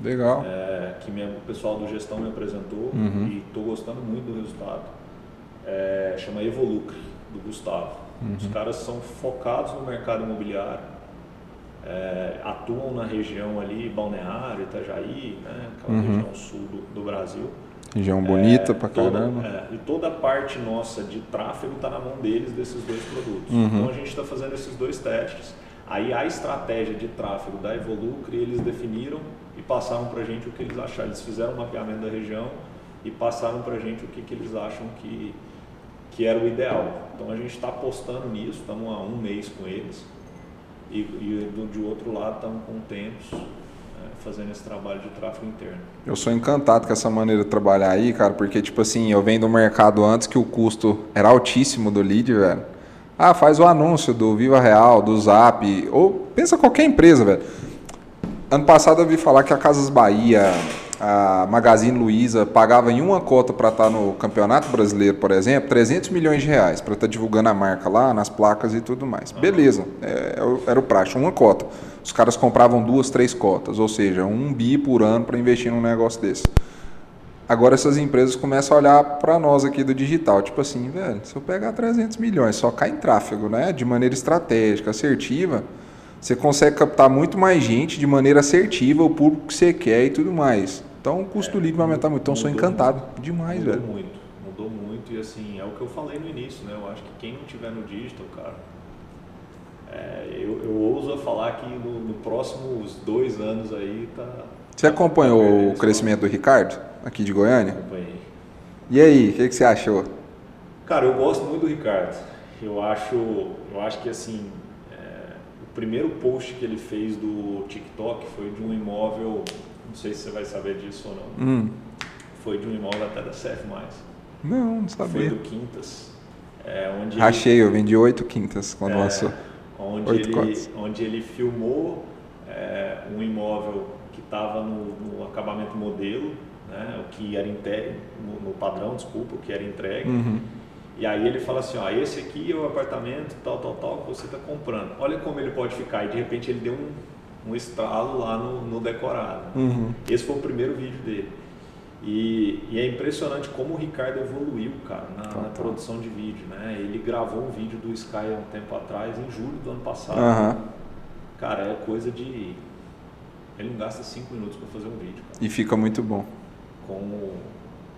Legal. é, que minha- o pessoal do gestão me apresentou Uhum. e estou gostando muito do resultado. É, chama Evolucre, do Gustavo. Uhum. Os caras são focados no mercado imobiliário, é, atuam na região ali, Balneário, Itajaí, né, aquela Uhum. região sul do, do Brasil. Região bonita É, pra toda- caramba. é, e toda a parte nossa de tráfego está na mão deles, desses dois produtos. Uhum. Então a gente está fazendo esses dois testes. Aí a estratégia de tráfego da Evolucre eles definiram e passaram para a gente o que eles acharam. Eles fizeram um mapeamento da região e passaram para a gente o que, que eles acham que, que era o ideal. Então a gente está apostando nisso, estamos há um mês com eles. E, e do, de outro lado estamos com tempos é, fazendo esse trabalho de tráfego interno. Eu sou encantado com essa maneira de trabalhar aí, cara, porque, tipo assim, eu venho do mercado antes que o custo era altíssimo do lead, velho. Ah, faz o anúncio do Viva Real, do Zap, ou pensa qualquer empresa, velho. Ano passado eu vi falar que a Casas Bahia, a Magazine Luiza pagava em uma cota para estar no Campeonato Brasileiro, por exemplo, 300 milhões de reais para estar divulgando a marca lá, nas placas e tudo mais. Beleza, é, era o praxe, uma cota. Os caras compravam duas, três cotas, ou seja, um bi por ano para investir num negócio desse. Agora essas empresas começam a olhar para nós aqui do digital, tipo assim, velho, se eu pegar 300 milhões, só cai em tráfego, né? De maneira estratégica, assertiva, você consegue captar muito mais gente de maneira assertiva, o público que você quer e tudo mais. Então o custo do lead vai aumentar muito. Então sou Mudou encantado demais, mudou velho. muito, mudou muito e assim, é o que eu falei no início, né? Eu acho que quem não tiver no digital, cara, é, eu, eu ouso falar que no, no próximos dois anos aí tá. Você tá acompanhou perdendo o crescimento do Ricardo, aqui de Goiânia? Acompanhei. E aí, o que, que você achou? Cara, eu gosto muito do Ricardo. Eu acho, eu acho que assim, é, primeiro post que ele fez do TikTok foi de um imóvel, não sei se você vai saber disso ou não, Hum, foi de um imóvel até da CF+. não, não Foi sabia. do Quintas. É, onde ele- Rachei, eu vendi oito quintas quando É, lançou. Onde Oito ele, onde ele filmou é, um imóvel que estava no, no acabamento modelo, né, o que era entregue, no, no padrão, desculpa, o que era entregue. Uhum. E aí ele fala assim, ó, esse aqui é o apartamento tal, tal, tal que você está comprando. Olha como ele pode ficar. E de repente ele deu um, um estralo lá no, no decorado. Uhum. Esse foi o primeiro vídeo dele. E, e é impressionante como o Ricardo evoluiu, cara, na, na Total. produção de vídeo, né? Ele gravou um vídeo do Sky há um tempo atrás, em julho do ano passado. Aham. Cara, é coisa de... Ele não gasta cinco minutos para fazer um vídeo, cara. E fica muito bom. Com.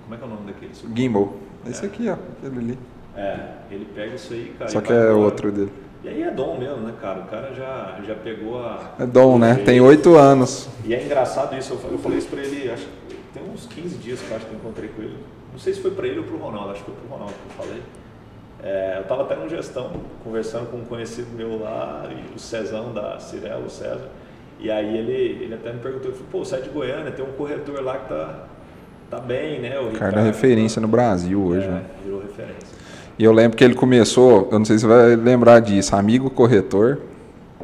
Como é que é o nome daquele? Gimbal. Esse É. aqui, ó. Aquele ali. É, ele pega isso aí, cara. Só que é outro dele. E aí é dom mesmo, né, cara? O cara já, já pegou a... É dom, né? Tem oito anos. E é engraçado isso, eu fa- eu falei isso pra ele, acho que tem uns 15 dias que eu acho que eu encontrei com ele. Não sei se foi para ele ou para o Ronaldo, acho que foi para o Ronaldo que eu falei. É, eu estava até no gestão, conversando com um conhecido meu lá, o Cezão da Cirela, o César. E aí ele, ele até me perguntou, ele falou, pô, você é de Goiânia, tem um corretor lá que tá, tá bem, né? O cara da referência no Brasil hoje, é, né? Virou referência. E eu lembro que ele começou, eu não sei se você vai lembrar disso, Amigo Corretor.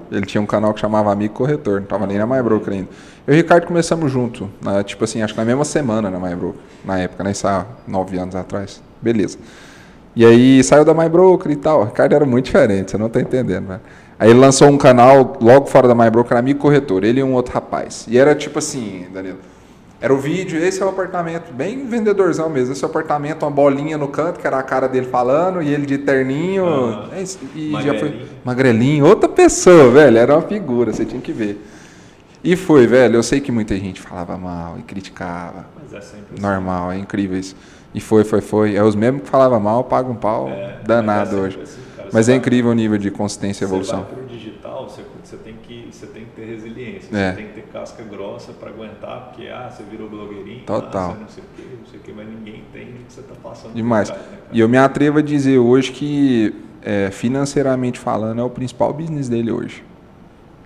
Ele tinha um canal que chamava Amigo Corretor, não estava nem na MyBroker ainda. Eu e o Ricardo começamos junto, né, tipo assim, acho que na mesma semana na MyBroker, na época, né? Isso há nove anos atrás. Beleza. E aí saiu da MyBroker e tal. O Ricardo era muito diferente, você não está entendendo, velho. Aí ele lançou um canal logo fora da MyBroker, Amigo Corretor, ele e um outro rapaz. E era tipo assim, Danilo, era o vídeo, esse é o apartamento, bem vendedorzão mesmo. Esse é o apartamento, uma bolinha no canto, que era a cara dele falando, e ele de terninho. Ah, e já foi. Magrelinho, outra pessoa, velho. Era uma figura, você tinha que ver. E foi, velho. Eu sei que muita gente falava mal e criticava. Mas é sempre assim. Normal, é incrível isso. E foi, foi, foi. É os mesmos que falavam mal, pagam um pau É, danado é hoje. assim, cara. Mas Você é incrível o nível de consistência e Você evolução. vai pro digital, você, você, tem que, ter resiliência, É. você tem que ter casca grossa para aguentar, porque ah, você virou blogueirinho, Total. ah, você não sei o que, não sei o que, mas ninguém entende o que você está passando. Demais. trás, né? E eu me atrevo a dizer hoje que, é, financeiramente falando, é o principal business dele hoje.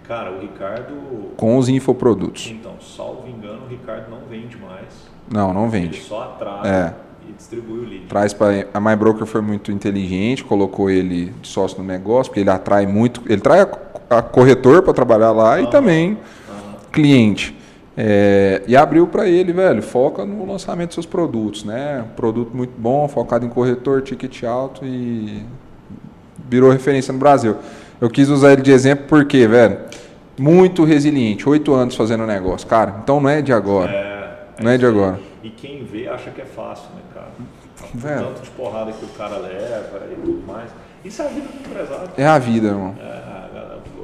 Cara, o Ricardo, Com os infoprodutos. então, salvo engano, o Ricardo não vende mais. Não, não Ele vende. só atrasa É. distribui o lead. Traz para a MyBroker foi muito inteligente, colocou ele de sócio no negócio, porque ele atrai muito, ele traz a, corretor para trabalhar lá e também cliente. É, e abriu para ele, velho, foca no lançamento dos seus produtos, né? Produto muito bom, focado em corretor, ticket alto e virou referência no Brasil. Eu quis usar ele de exemplo porque, velho, muito resiliente, oito anos fazendo negócio, cara. Então não é de agora. É, Não é de agora. E quem vê acha que é fácil, né, cara? O Velho. tanto de porrada que o cara leva e tudo mais. Isso é a vida do empresário. É a vida, irmão. É, a,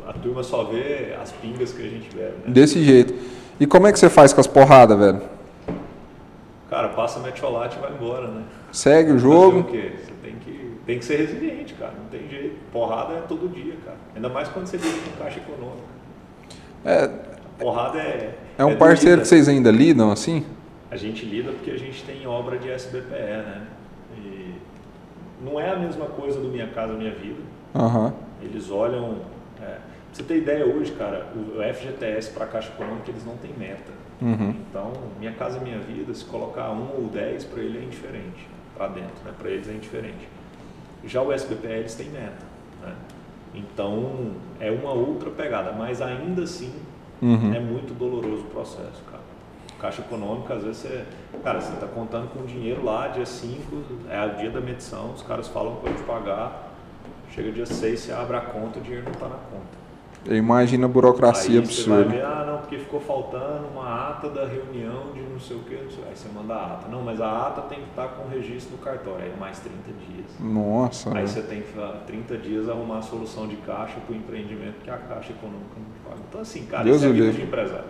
a- a turma só vê as pingas que a gente bebe, né? Desse jeito. E como é que você faz com as porradas, velho? Cara, passa metiolate e vai embora, né? Segue o Fazer jogo. o quê? Você tem que, tem que ser resiliente, cara. Não tem jeito. Porrada é todo dia, cara. Ainda mais quando você vive com caixa econômica. É, A porrada é. É um parceiro doída. que vocês ainda lidam assim? A gente lida porque a gente tem obra de SBPE, né? E não é a mesma coisa do Minha Casa Minha Vida. Aham. Eles olham. É, pra você ter ideia hoje, cara, o FGTS para a Caixa Econômica eles não têm meta. Uhum. Então, Minha Casa Minha Vida, se colocar um ou dez, para ele é indiferente. Para dentro, né? para eles é indiferente. Já o SBPE eles têm meta. Né? Então, é uma outra pegada, mas ainda assim Uhum. é muito doloroso o processo, cara. Caixa econômica, às vezes você. Cara, você está contando com dinheiro lá, dia 5, é o dia da medição, os caras falam que vão te pagar. Chega dia 6, você abre a conta, o dinheiro não está na conta. Eu imagino a burocracia Aí você vai absurda. ver, ah, não, porque ficou faltando uma ata da reunião de não sei o que, não sei. Aí você manda a ata. Não, mas a ata tem que estar com o registro no cartório, aí mais 30 dias. Nossa. Aí velho. você tem que, fa- 30 dias, arrumar a solução de caixa para o empreendimento que a Caixa Econômica não te paga. Então, assim, cara, Deus isso é vida livre. de empresário.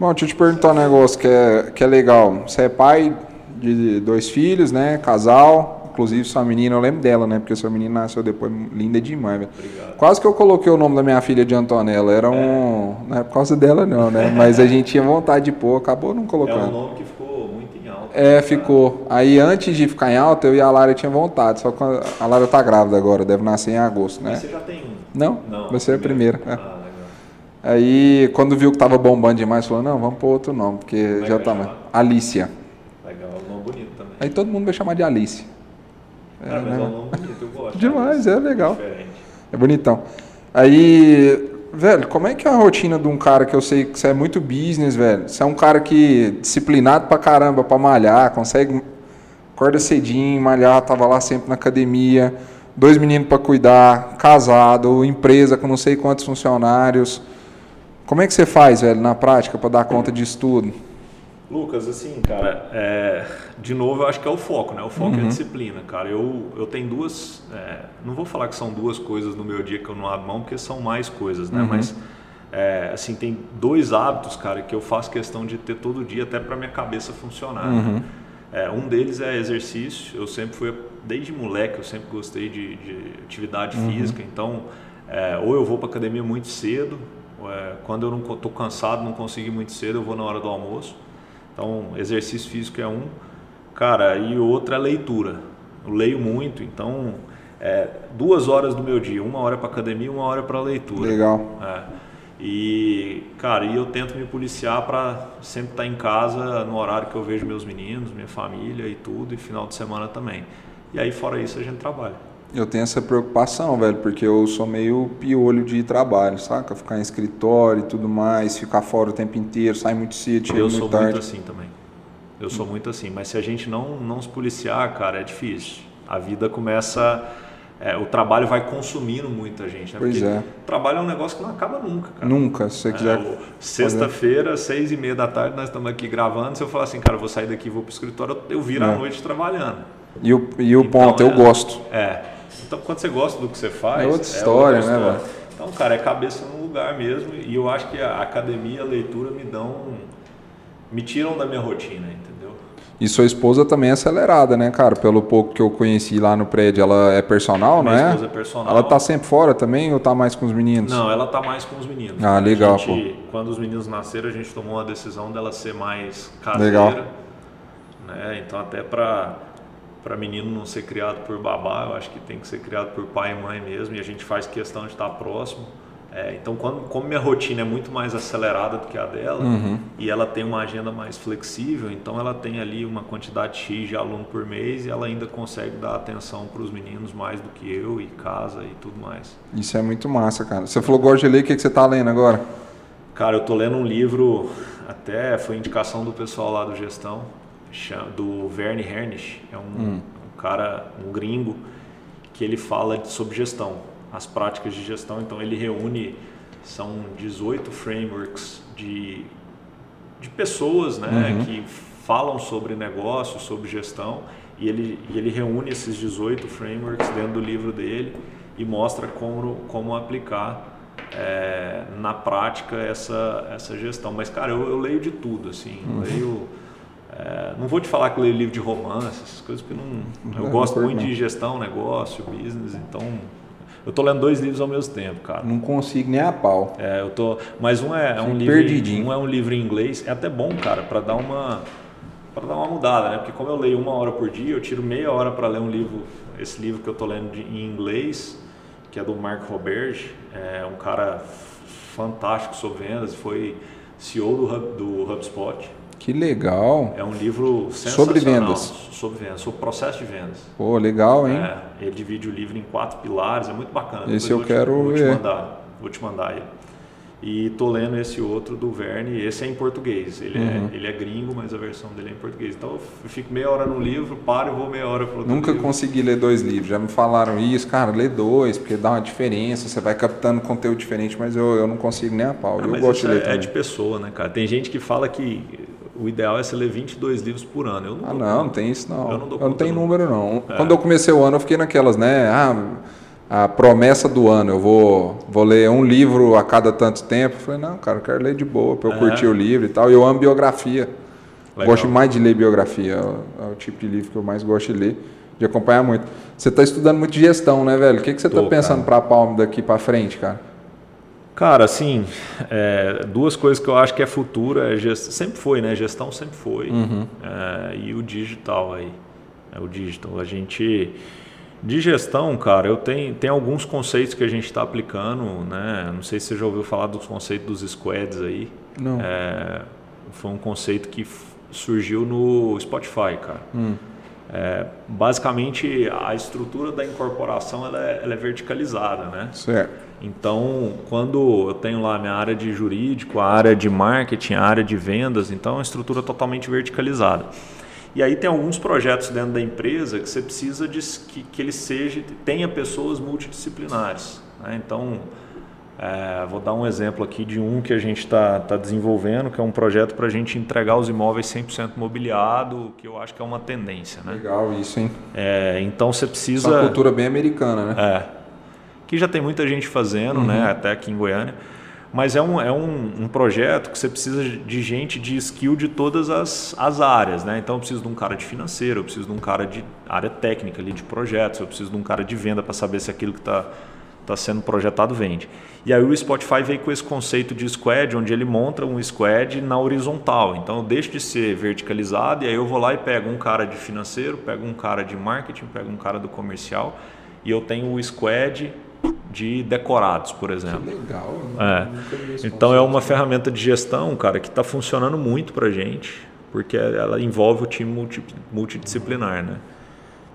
Bom, deixa eu te perguntar um negócio que é, que é legal. Você é pai de dois filhos, né? Casal. Inclusive, sua menina, eu lembro dela, né? Porque sua menina nasceu depois, linda demais, velho. Obrigado. Quase que eu coloquei o nome da minha filha de Antonella. Era um. Não é por causa dela, não, né? Mas a gente tinha vontade de pôr, acabou não É um colocando. nome que ficou muito em alta. É, né, ficou. Aí antes de ficar em alta, eu e a Lara tinha vontade. Só que a Lara tá grávida agora, deve nascer em agosto, Mas né? você já tem um? Não, Não. você é a primeira. é. Ah, legal. Aí, quando viu que tava bombando demais, falou: não, vamos pôr outro nome, porque Como já tá. Alicia. Legal, um nome bonito também. Aí todo mundo vai chamar de Alice. Cara, mas é né? um nome bonito, eu gosto. Demais, é legal. Diferente. É bonitão. Aí, velho, como é que é a rotina de um cara que eu sei que você é muito business, velho? Você é um cara que disciplinado pra caramba pra malhar, consegue acorda cedinho, malhar, tava lá sempre na academia, dois meninos pra cuidar, casado, empresa com não sei quantos funcionários. Como é que você faz, velho, na prática pra dar conta disso tudo? Lucas, assim, cara, é, de novo eu acho que é o foco, né? O foco é a disciplina, cara. Eu, eu tenho duas, é, não vou falar que são duas coisas no meu dia que eu não abro mão, porque são mais coisas, né? Mas, é, assim, tem dois hábitos, cara, que eu faço questão de ter todo dia até para minha cabeça funcionar. né? É, um deles é exercício. Eu sempre fui, desde moleque, eu sempre gostei de, de atividade física. Então, é, ou eu vou para academia muito cedo, ou, é, quando eu não estou cansado, não consigo ir muito cedo, eu vou na hora do almoço. Então, exercício físico é um, cara, e outro é leitura. Eu leio muito, então é, duas horas do meu dia, uma hora para academia, uma hora para leitura. Legal. É. E, cara, e eu tento me policiar para sempre estar em casa no horário que eu vejo meus meninos, minha família e tudo, e final de semana também. E aí, fora isso, a gente trabalha. Eu tenho essa preocupação, velho, porque eu sou meio piolho de trabalho, saca? Ficar em escritório e tudo mais, ficar fora o tempo inteiro, sair muito cedo, chega Eu muito sou tarde. muito assim também. Eu sou muito assim. Mas se a gente não, não se policiar, cara, é difícil. A vida começa. é, o trabalho vai consumindo muita gente, né? Pois Porque é. o trabalho é um negócio que não acaba nunca, cara. Nunca, se você É, quiser. o- Sexta-feira, seis e meia da tarde, nós estamos aqui gravando. Se eu falar assim, cara, eu vou sair daqui e vou pro escritório, eu eu viro É. à noite trabalhando. E o, e o Então, ponto, eu é- gosto. É. Então, quando você gosta do que você faz. É outra história, né, velho? Então, cara, é cabeça no lugar mesmo. E eu acho que a academia, a leitura me dão. me tiram da minha rotina, entendeu? E sua esposa também é acelerada, né, cara? Pelo pouco que eu conheci lá no prédio, ela é personal, Minha não é? esposa é personal. Ela tá sempre fora também ou tá mais com os meninos? Não, ela tá mais com os meninos. Ah, legal, gente- Quando os meninos nasceram, a gente tomou a decisão dela ser mais caseira. Legal. Né? Então, até para para menino não ser criado por babá, eu acho que tem que ser criado por pai e mãe mesmo. E a gente faz questão de estar próximo. É, então, quando, como minha rotina é muito mais acelerada do que a dela, Uhum. e ela tem uma agenda mais flexível, então ela tem ali uma quantidade X de aluno por mês e ela ainda consegue dar atenção para os meninos mais do que eu, e casa e tudo mais. Isso é muito massa, cara. Você falou gosta de ler, o que, que você tá lendo agora? Cara, eu tô lendo um livro, até foi indicação do pessoal lá do Gestão, do Verne Hernish, é um, um cara, um gringo, que ele fala de- sobre gestão, as práticas de gestão. Então ele reúne, são 18 frameworks de, de pessoas né, que falam sobre negócio, sobre gestão, e ele, e ele reúne esses 18 frameworks dentro do livro dele e mostra como, como aplicar é, na prática essa, essa gestão. Mas, cara, eu, eu leio de tudo, assim. Eu leio. É, não vou te falar que eu leio livro de romance, essas coisas, porque não, eu Não, gosto não muito curto, de gestão, negócio, business, então. Eu tô lendo dois livros ao mesmo tempo, cara. Não consigo nem a pau. É, eu tô, mas um é, é um livro, perdidinho. um é um livro em inglês, é até bom, cara, para dar uma para dar uma mudada, né? Porque como eu leio uma hora por dia, eu tiro meia hora para ler um livro, esse livro que eu tô lendo de- em inglês, que é do Mark Roberge, é um cara fantástico sobre vendas, foi CEO do, Hub, do HubSpot. Que legal. É um livro sensacional Sobre vendas. sobre vendas, sobre processo de vendas. Pô, legal, hein? É, ele divide o livro em quatro pilares, é muito bacana. Esse Depois eu vou te- quero vou te ver. mandar, vou te mandar ele. E tô lendo esse outro do Verne, esse é em português. Ele, Uhum. é, ele é gringo, mas a versão dele é em português. Então eu fico meia hora num livro, paro e vou meia hora para outro Nunca livro. consegui ler dois livros. Já me falaram isso, cara, lê dois, porque dá uma diferença, você vai captando conteúdo diferente, mas eu, eu não consigo nem a pau. Ah, eu gosto de ler é, é de pessoa, né, cara? Tem gente que fala que o ideal é você ler 22 livros por ano. Eu não Ah, não, não tem isso não. Eu Eu não não, dou conta, tenho não. número não. É. Quando eu comecei o ano, eu fiquei naquelas, né? Ah, a promessa do ano, eu vou, vou ler um livro a cada tanto tempo. Eu falei, não, cara, eu quero ler de boa, pra eu É. curtir o livro e tal. E eu amo biografia. Legal. Gosto mais de ler biografia. É o- é tipo de livro que eu mais gosto de ler, de acompanhar muito. Você está estudando muito gestão, né, velho? O que, que você está pensando para a Palme daqui para frente, cara? Cara, assim, é, duas coisas que eu acho que é futuro, é gest... sempre foi, né? Gestão sempre foi. Uhum. É, e o digital aí. É o digital. A gente. De gestão, cara, eu tenho, tem alguns conceitos que a gente está aplicando, né? Não sei se você já ouviu falar dos conceitos dos squads aí. Não. É, foi um conceito que surgiu no Spotify, cara. Hum. É, basicamente, a estrutura da incorporação ela é, ela é verticalizada, né? Certo. Então, quando eu tenho lá minha área de jurídico, a área de marketing, a área de vendas, então é uma estrutura totalmente verticalizada. E aí tem alguns projetos dentro da empresa que você precisa de que, que ele seja tenha pessoas multidisciplinares. né? Então, é, vou dar um exemplo aqui de um que a gente está tá desenvolvendo, que é um projeto para a gente entregar os imóveis 100% mobiliado, que eu acho que é uma tendência. Né? Legal isso, hein? É, então você precisa... Essa cultura bem americana, né? É. Que já tem muita gente fazendo, né? Até aqui em Goiânia. Mas é um, é um, um projeto que você precisa de gente de skill de todas as, as áreas, né? Então eu preciso de um cara de financeiro, eu preciso de um cara de área técnica ali de projetos, eu preciso de um cara de venda para saber se aquilo que está está sendo projetado vende. E aí o Spotify veio com esse conceito de squad, onde ele monta um squad na horizontal. Então eu deixo de ser verticalizado e aí eu vou lá e pego um cara de financeiro, pego um cara de marketing, pego um cara do comercial e eu tenho o squad de decorados, por exemplo. Que legal. É. Então é uma ferramenta de gestão, cara, que está funcionando muito para gente, porque ela envolve o time multi, multidisciplinar, né?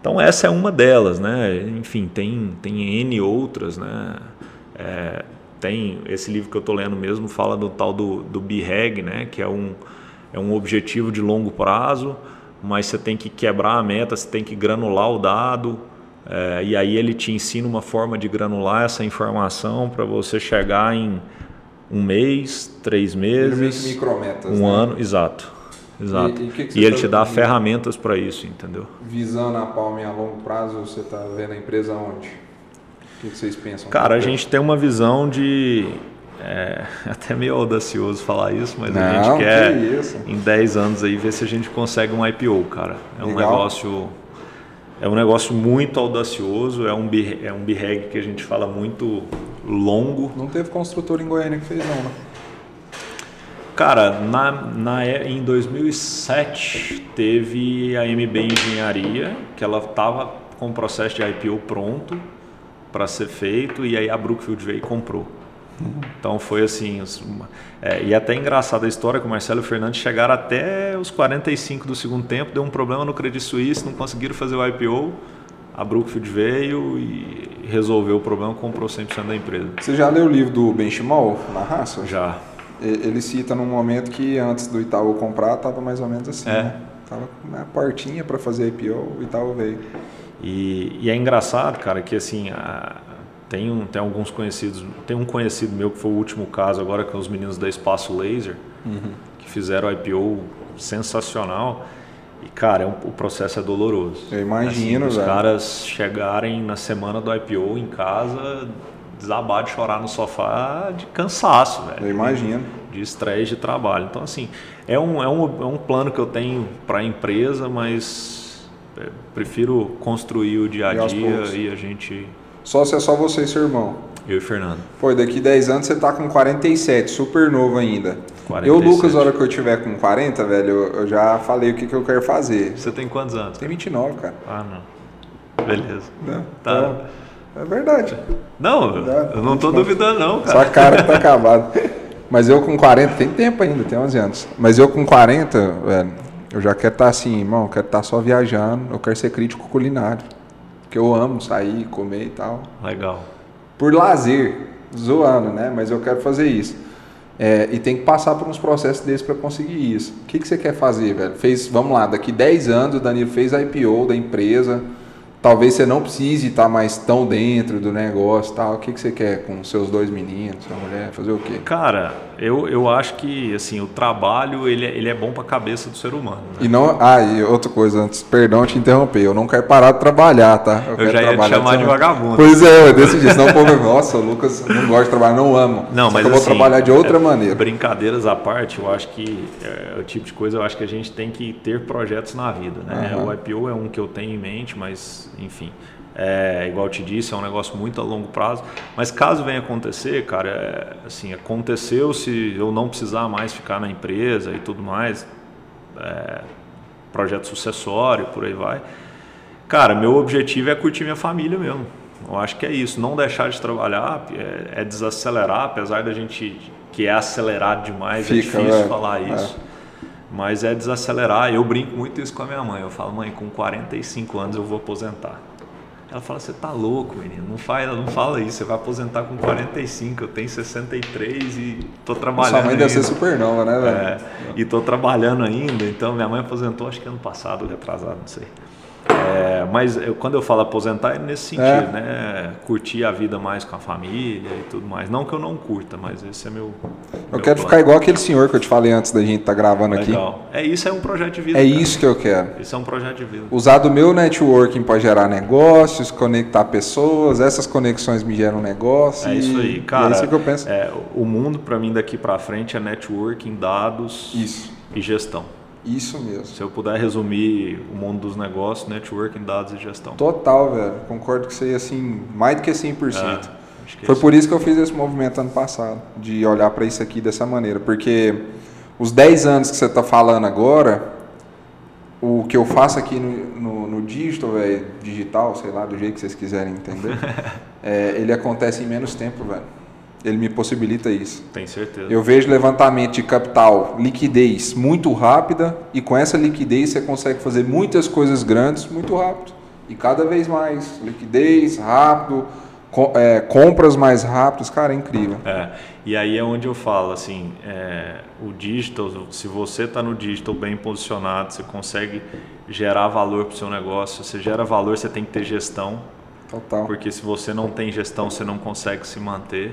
Então essa é uma delas, né? Enfim, tem tem n outras, né? É, tem esse livro que eu estou lendo mesmo fala do tal do, do BREG, né? Que é um é um objetivo de longo prazo, mas você tem que quebrar a meta, você tem que granular o dado, é, e aí ele te ensina uma forma de granular essa informação para você chegar em um mês, três meses, um né? ano, exato, exato. E- e que que E ele tá te dá ferramentas para isso, entendeu? Visando a palma a longo prazo, você está vendo a empresa onde? O que que vocês pensam? Cara, a gente tem uma visão de é até meio audacioso falar isso, mas a Não, gente quer que em 10 anos aí ver se a gente consegue um IPO, cara. É um Legal. negócio é um negócio muito audacioso, é um bi- é um BREG que a gente fala muito longo. Não teve construtor em Goiânia que fez não, né? Cara, na, na, é- em 2007 teve a MB Engenharia, que ela estava com o processo de IPO pronto para ser feito, e aí a Brookfield veio e comprou. Então foi assim, uma- é, e é até engraçada a história que o Marcelo e o Fernandes chegaram até os 45 do segundo tempo, deu um problema no Credit Suisse, não conseguiram fazer o IPO, a Brookfield veio e resolveu o problema, comprou 100% da empresa. Você já leu o livro do Benchimol, na raça? Já. Ele cita num momento que antes do Itaú comprar, tava mais ou menos assim, É. né? Tava na portinha para fazer IPO, o Itaú veio. E, e é engraçado, cara, que assim, a- tem, um, tem alguns conhecidos, tem um conhecido meu que foi o último caso agora com os meninos da Espaço Laser, que fizeram o IPO sensacional. E, cara, é um- o processo é doloroso. Eu imagino, Os velho. caras chegarem na semana do IPO em casa, desabar de chorar no sofá de cansaço, velho Eu imagino. de estresse de trabalho. Então, assim, é um, é um, é um plano que eu tenho para a empresa, mas é, prefiro construir o dia E a dia poucos. e a gente, Só se é só você e seu irmão. eu e Fernando. Pô, daqui 10 anos você tá com 47, super novo ainda. 47. Eu, Lucas, a hora que eu tiver com 40, velho, eu, eu já falei o que, que eu quero fazer. Você tem quantos anos? Tem 29, cara. Ah, não. Beleza. Né? Tá. Então, é verdade. Não, Dá. eu não tô duvidando não, cara. a cara tá acabado. Mas eu com 40, tem tempo ainda, tem 11 anos. Mas eu com 40, velho, eu já quero estar assim, irmão, eu quero estar só viajando, eu quero ser crítico culinário. Porque eu amo sair, comer e tal. Legal. Por lazer, zoando, né? Mas eu quero fazer isso. É, e tem que passar por uns processos desses para conseguir isso. O que, que você quer fazer, velho? Fez, vamos lá, daqui 10 anos o Danilo fez a IPO da empresa. Talvez você não precise estar mais tão dentro do negócio e tal. O que, que você quer com seus dois meninos, sua mulher? Fazer o quê? Cara, eu, eu acho que assim, o trabalho ele, é- ele é bom para a cabeça do ser humano. né? E não. Ah, e outra coisa antes, perdão te interromper. Eu não quero parar de trabalhar, tá? Eu quero já ia te chamar de também. vagabundo. Pois é, eu decidi. Senão o povo nossa, o Lucas não gosta de trabalhar, não amo. Não, mas eu vou assim, trabalhar de outra é, maneira. Brincadeiras à parte, eu acho que é, o tipo de coisa, eu acho que a gente tem que ter projetos na vida, né? Aham. O IPO é um que eu tenho em mente, mas enfim, é, igual eu te disse, é um negócio muito a longo prazo. Mas caso venha acontecer, cara, é, assim, aconteceu se eu não precisar mais ficar na empresa e tudo mais, é, projeto sucessório, por aí vai. Cara, meu objetivo é curtir minha família mesmo. Eu acho que é isso, não deixar de trabalhar, é, é desacelerar, apesar da gente que é acelerado demais, é Fica, difícil é, falar é. isso. Mas é desacelerar. Eu brinco muito isso com a minha mãe. Eu falo, mãe, com 45 anos eu vou aposentar. Ela fala, você tá louco, menino. Não fala, não fala isso. Você vai aposentar com 45. Eu tenho 63 e tô trabalhando. Sua mãe deve ser ainda. super nova, né, velho? É, e tô trabalhando ainda, então minha mãe aposentou acho que ano passado, retrasado, não sei. É, mas eu- quando eu falo aposentar é nesse sentido, É. né? Curtir a vida mais com a família e tudo mais. Não que eu não curta, mas esse é meu. Eu quero ficar igual aquele senhor que eu te falei antes da gente estar gravando aqui. Legal. É isso, é um projeto de vida. É cara. isso que eu quero. Isso é um projeto de vida. Usar do meu networking para gerar negócios, conectar pessoas, essas conexões me geram negócio. É isso aí, e cara. É isso que eu penso. é, o mundo para mim daqui para frente é networking, dados Isso, e gestão. Isso mesmo. Se eu puder resumir o mundo dos negócios, networking, dados e gestão. Total, velho. Concordo com você assim, mais do que 100%. É, que Foi esse- por isso que eu fiz esse movimento ano passado, de olhar para isso aqui dessa maneira, porque os 10 anos que você está falando agora, o que eu faço aqui no, no, no digital, velho, digital, sei lá, do jeito que vocês quiserem entender, é, ele acontece em menos tempo, velho. Ele me possibilita isso. Tem certeza. Eu vejo levantamento de capital, liquidez muito rápida, e com essa liquidez você consegue fazer muitas coisas grandes muito rápido. E cada vez mais. Liquidez, rápido, co- é, compras mais rápidas, cara, é incrível. É, e aí é onde eu falo, assim, é, o digital, se você está no digital bem posicionado, você consegue gerar valor para o seu negócio. Se você gera valor, você tem que ter gestão, Total. porque se você não tem gestão, você não consegue se manter.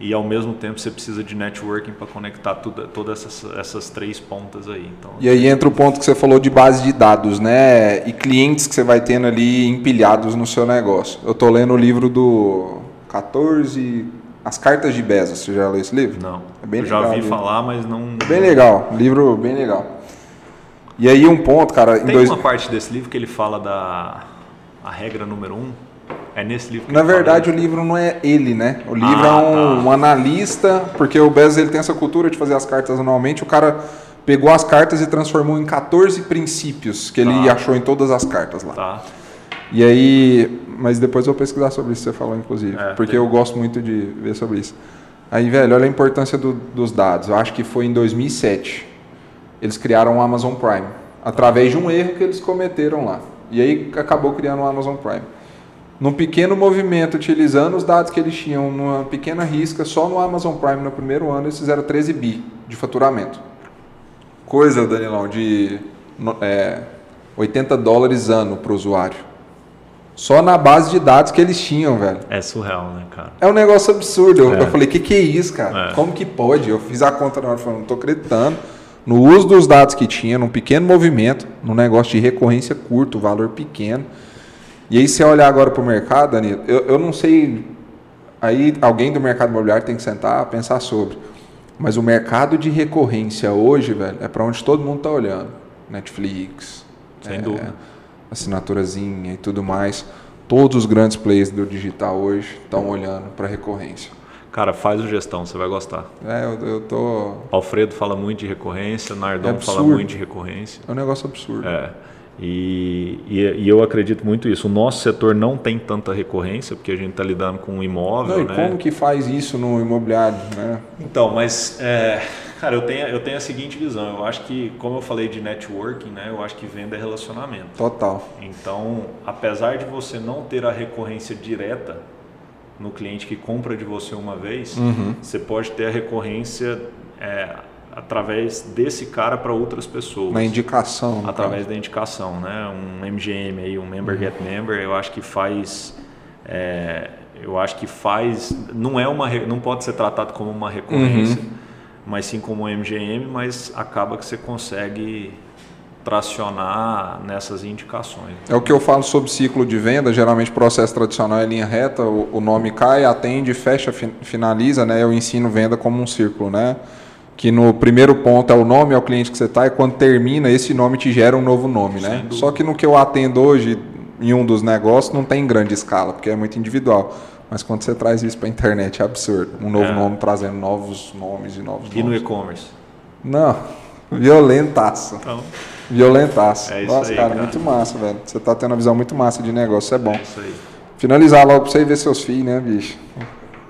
E ao mesmo tempo você precisa de networking para conectar tudo, todas essas, essas três pontas aí. Então, E aí entra o ponto que você falou de base de dados, né? E clientes que você vai tendo ali empilhados no seu negócio. Eu tô lendo o livro do 14, As Cartas de Bezos. Você já leu esse livro? não. É bem eu já legal, ouvi viu? falar, mas não. Bem legal, livro bem legal. E aí um ponto, cara, em Tem dois... uma parte desse livro que ele fala da a regra número um. É nesse livro que Na verdade, o livro não é ele, né? O livro Ah, é um, tá. um analista, porque o Bezos ele tem essa cultura de fazer as cartas anualmente. O cara pegou as cartas e transformou em 14 princípios que ele Tá. achou em todas as cartas lá. Tá. E aí, mas depois eu vou pesquisar sobre isso que você falou, inclusive, É, porque tem. eu gosto muito de ver sobre isso. Aí, velho, olha a importância do- dos dados. Eu acho que foi em 2007. Eles criaram o Amazon Prime, através de um erro que eles cometeram lá. E aí acabou criando o Amazon Prime. Num pequeno movimento, utilizando os dados que eles tinham numa pequena risca, só no Amazon Prime no primeiro ano eles fizeram 13 bi de faturamento. Coisa, Danilão, de é, 80 dólares ano para o usuário. Só na base de dados que eles tinham, velho. É surreal, né, cara? É um negócio absurdo. Eu, É. eu falei, que que é isso, cara? É. Como que pode? Eu fiz a conta na hora, falei, não tô acreditando. No uso dos dados que tinha, num pequeno movimento, num negócio de recorrência curto, valor pequeno. E aí, se você olhar agora para o mercado, Danilo, eu, eu não sei. Aí alguém do mercado imobiliário tem que sentar, pensar sobre. Mas o mercado de recorrência hoje, velho, é para onde todo mundo tá olhando. Netflix, Sem é, dúvida. assinaturazinha e tudo mais. Todos os grandes players do digital hoje estão olhando para recorrência. Cara, faz o gestão, você vai gostar. É, eu, eu tô. Alfredo fala muito de recorrência, Nardon É fala muito de recorrência. É um negócio absurdo. É. E, e, e eu acredito muito isso. O nosso setor não tem tanta recorrência, porque a gente está lidando com um imóvel, Não, e né? como que faz isso no imobiliário, né? Então, mas, é, cara, eu tenho, eu tenho a seguinte visão. Eu acho que, como eu falei de networking, né? Eu acho que venda é relacionamento. Total. Então, apesar de você não ter a recorrência direta no cliente que compra de você uma vez, Uhum. você pode ter a recorrência é, através desse cara para outras pessoas. Na indicação. através da indicação, né? Um MGM aí, um Member Get Member, eu acho que faz, é, eu acho que faz, não é uma, não pode ser tratado como uma recorrência, mas sim como um MGM, mas acaba que você consegue tracionar nessas indicações. É o que eu falo sobre ciclo de venda, geralmente processo tradicional é linha reta, o, o nome cai, atende, fecha, fin- finaliza, né? Eu ensino venda como um círculo, né? Que no primeiro ponto é o nome, é o cliente que você está, e quando termina, esse nome te gera um novo nome, né? Só que no que eu atendo hoje, em um dos negócios, não tem grande escala, porque é muito individual. Mas quando você traz isso para a internet, é absurdo. Um novo É. nome trazendo novos nomes e novos E no nomes. e-commerce? Não, violentaço. Então, Violentaço. É isso Nossa, aí, cara, cara. muito massa, velho. Você tá tendo uma visão muito massa de negócio, isso é bom. é isso aí. Finalizar logo pra você ver seus filhos, né, bicho?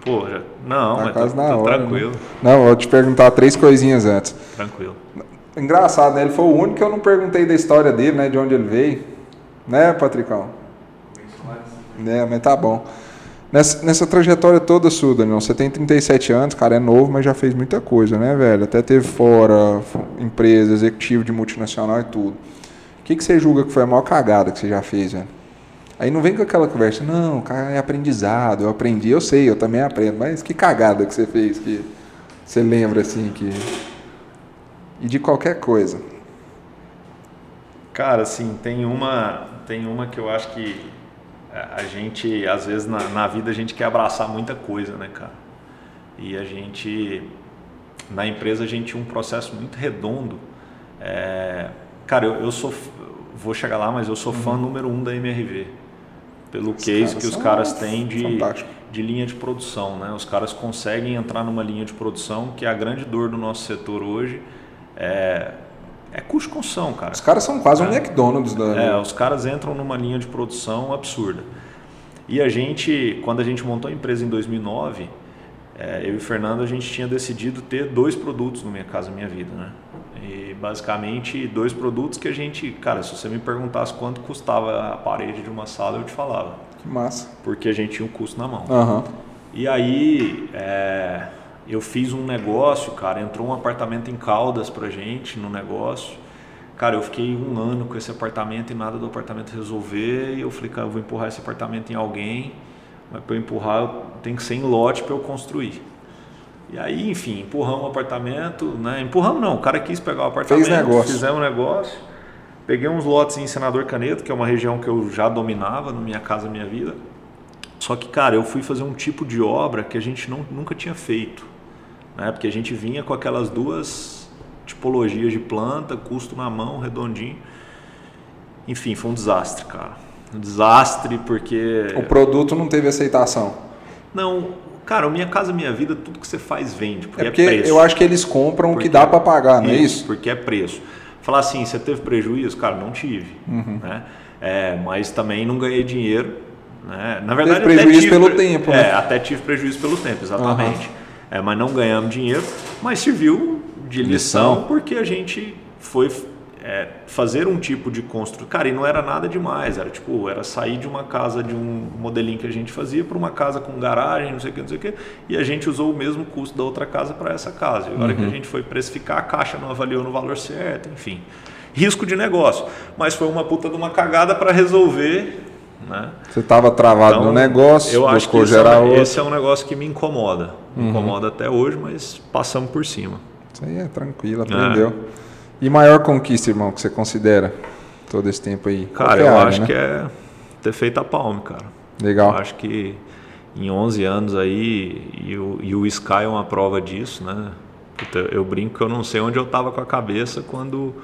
Pô, já- não, Tá mas quase na tá hora, tranquilo, Não, vou te perguntar três coisinhas antes. tranquilo. Engraçado, né? Ele foi o único que eu não perguntei da história dele, né? De onde ele veio. Né, Patricão? É, mas tá bom. Nessa, nessa trajetória toda sua, Daniel, você tem 37 anos, cara, é novo, mas já fez muita coisa, né, velho? Até teve fora, empresa, executivo de multinacional e tudo. O que, que você julga que foi a maior cagada que você já fez, velho? Aí não vem com aquela conversa, não, cara, é aprendizado, eu aprendi, eu sei, eu também aprendo, mas que cagada que você fez, que você lembra assim que. E de qualquer coisa. Cara, assim, tem uma, tem uma que eu acho que a gente, às vezes na, na vida, a gente quer abraçar muita coisa, né, cara? E a gente, na empresa, a gente tinha um processo muito redondo. É, cara, eu, eu sou, vou chegar lá, mas eu sou fã número um da MRV. Pelo case que os caras têm de, fantástico. de linha de produção, né? Os caras conseguem entrar numa linha de produção que é a grande dor do nosso setor hoje é, é custo de construção, cara. Os caras são quase é. um McDonald's da. É, os caras entram numa linha de produção absurda. E a gente, quando a gente montou a empresa em 2009, é, eu e o Fernando a gente tinha decidido ter dois produtos no Minha Casa Minha Vida, né? E basicamente dois produtos que a gente, cara, se você me perguntasse quanto custava a parede de uma sala, eu te falava. Que massa. Porque a gente tinha um custo na mão. Uhum. E aí é, eu fiz um negócio, cara, entrou um apartamento em Caldas pra gente no negócio. Cara, eu fiquei um ano com esse apartamento e nada do apartamento resolver. E eu falei, cara, eu vou empurrar esse apartamento em alguém. Mas para eu empurrar, tem que ser em lote para eu construir. E aí, enfim, empurramos o apartamento, né? Empurramos não, o cara quis pegar o apartamento, Fez negócio. fizemos um negócio. Peguei uns lotes em Senador Caneto, que é uma região que eu já dominava no Minha Casa Minha Vida. Só que, cara, eu fui fazer um tipo de obra que a gente não, nunca tinha feito. Né? Porque a gente vinha com aquelas duas tipologias de planta, custo na mão, redondinho. Enfim, foi um desastre, cara. Um desastre porque. O produto não teve aceitação. Não, Cara, Minha Casa Minha Vida, tudo que você faz vende. Porque é, é porque é eu acho que eles compram o que dá para pagar, não é isso? Porque é preço. Falar assim, você teve prejuízo? Cara, não tive. Uhum. Né? É, mas também não ganhei dinheiro. Né? Na verdade, teve prejuízo tive, pelo tempo. É, né? até tive prejuízo pelo tempo, exatamente. Uhum. É, mas não ganhamos dinheiro, mas serviu de lição, lição. porque a gente foi é, fazer um tipo de construção. Cara, e não era nada demais, era tipo, era sair de uma casa de um modelinho que a gente fazia para uma casa com garagem, não sei o que, não sei o que, e a gente usou o mesmo custo da outra casa para essa casa. E agora uhum. que a uhum. gente foi precificar, a caixa não avaliou no valor certo, enfim. Risco de negócio. Mas foi uma puta de uma cagada para resolver. Né? Você estava travado então, no negócio, eu acho que esse é, um, esse é, um, negócio que me incomoda. Me uhum. incomoda até hoje, mas passamos por cima. Isso aí é tranquilo, aprendeu. É. E maior conquista, irmão, que você considera todo esse tempo aí? Cara, eu área, acho né? que é ter feito a Palme, cara. Legal. Eu acho que em 11 anos aí, e o, e o Sky é uma prova disso, né? Eu brinco que eu não sei onde eu estava com a cabeça quando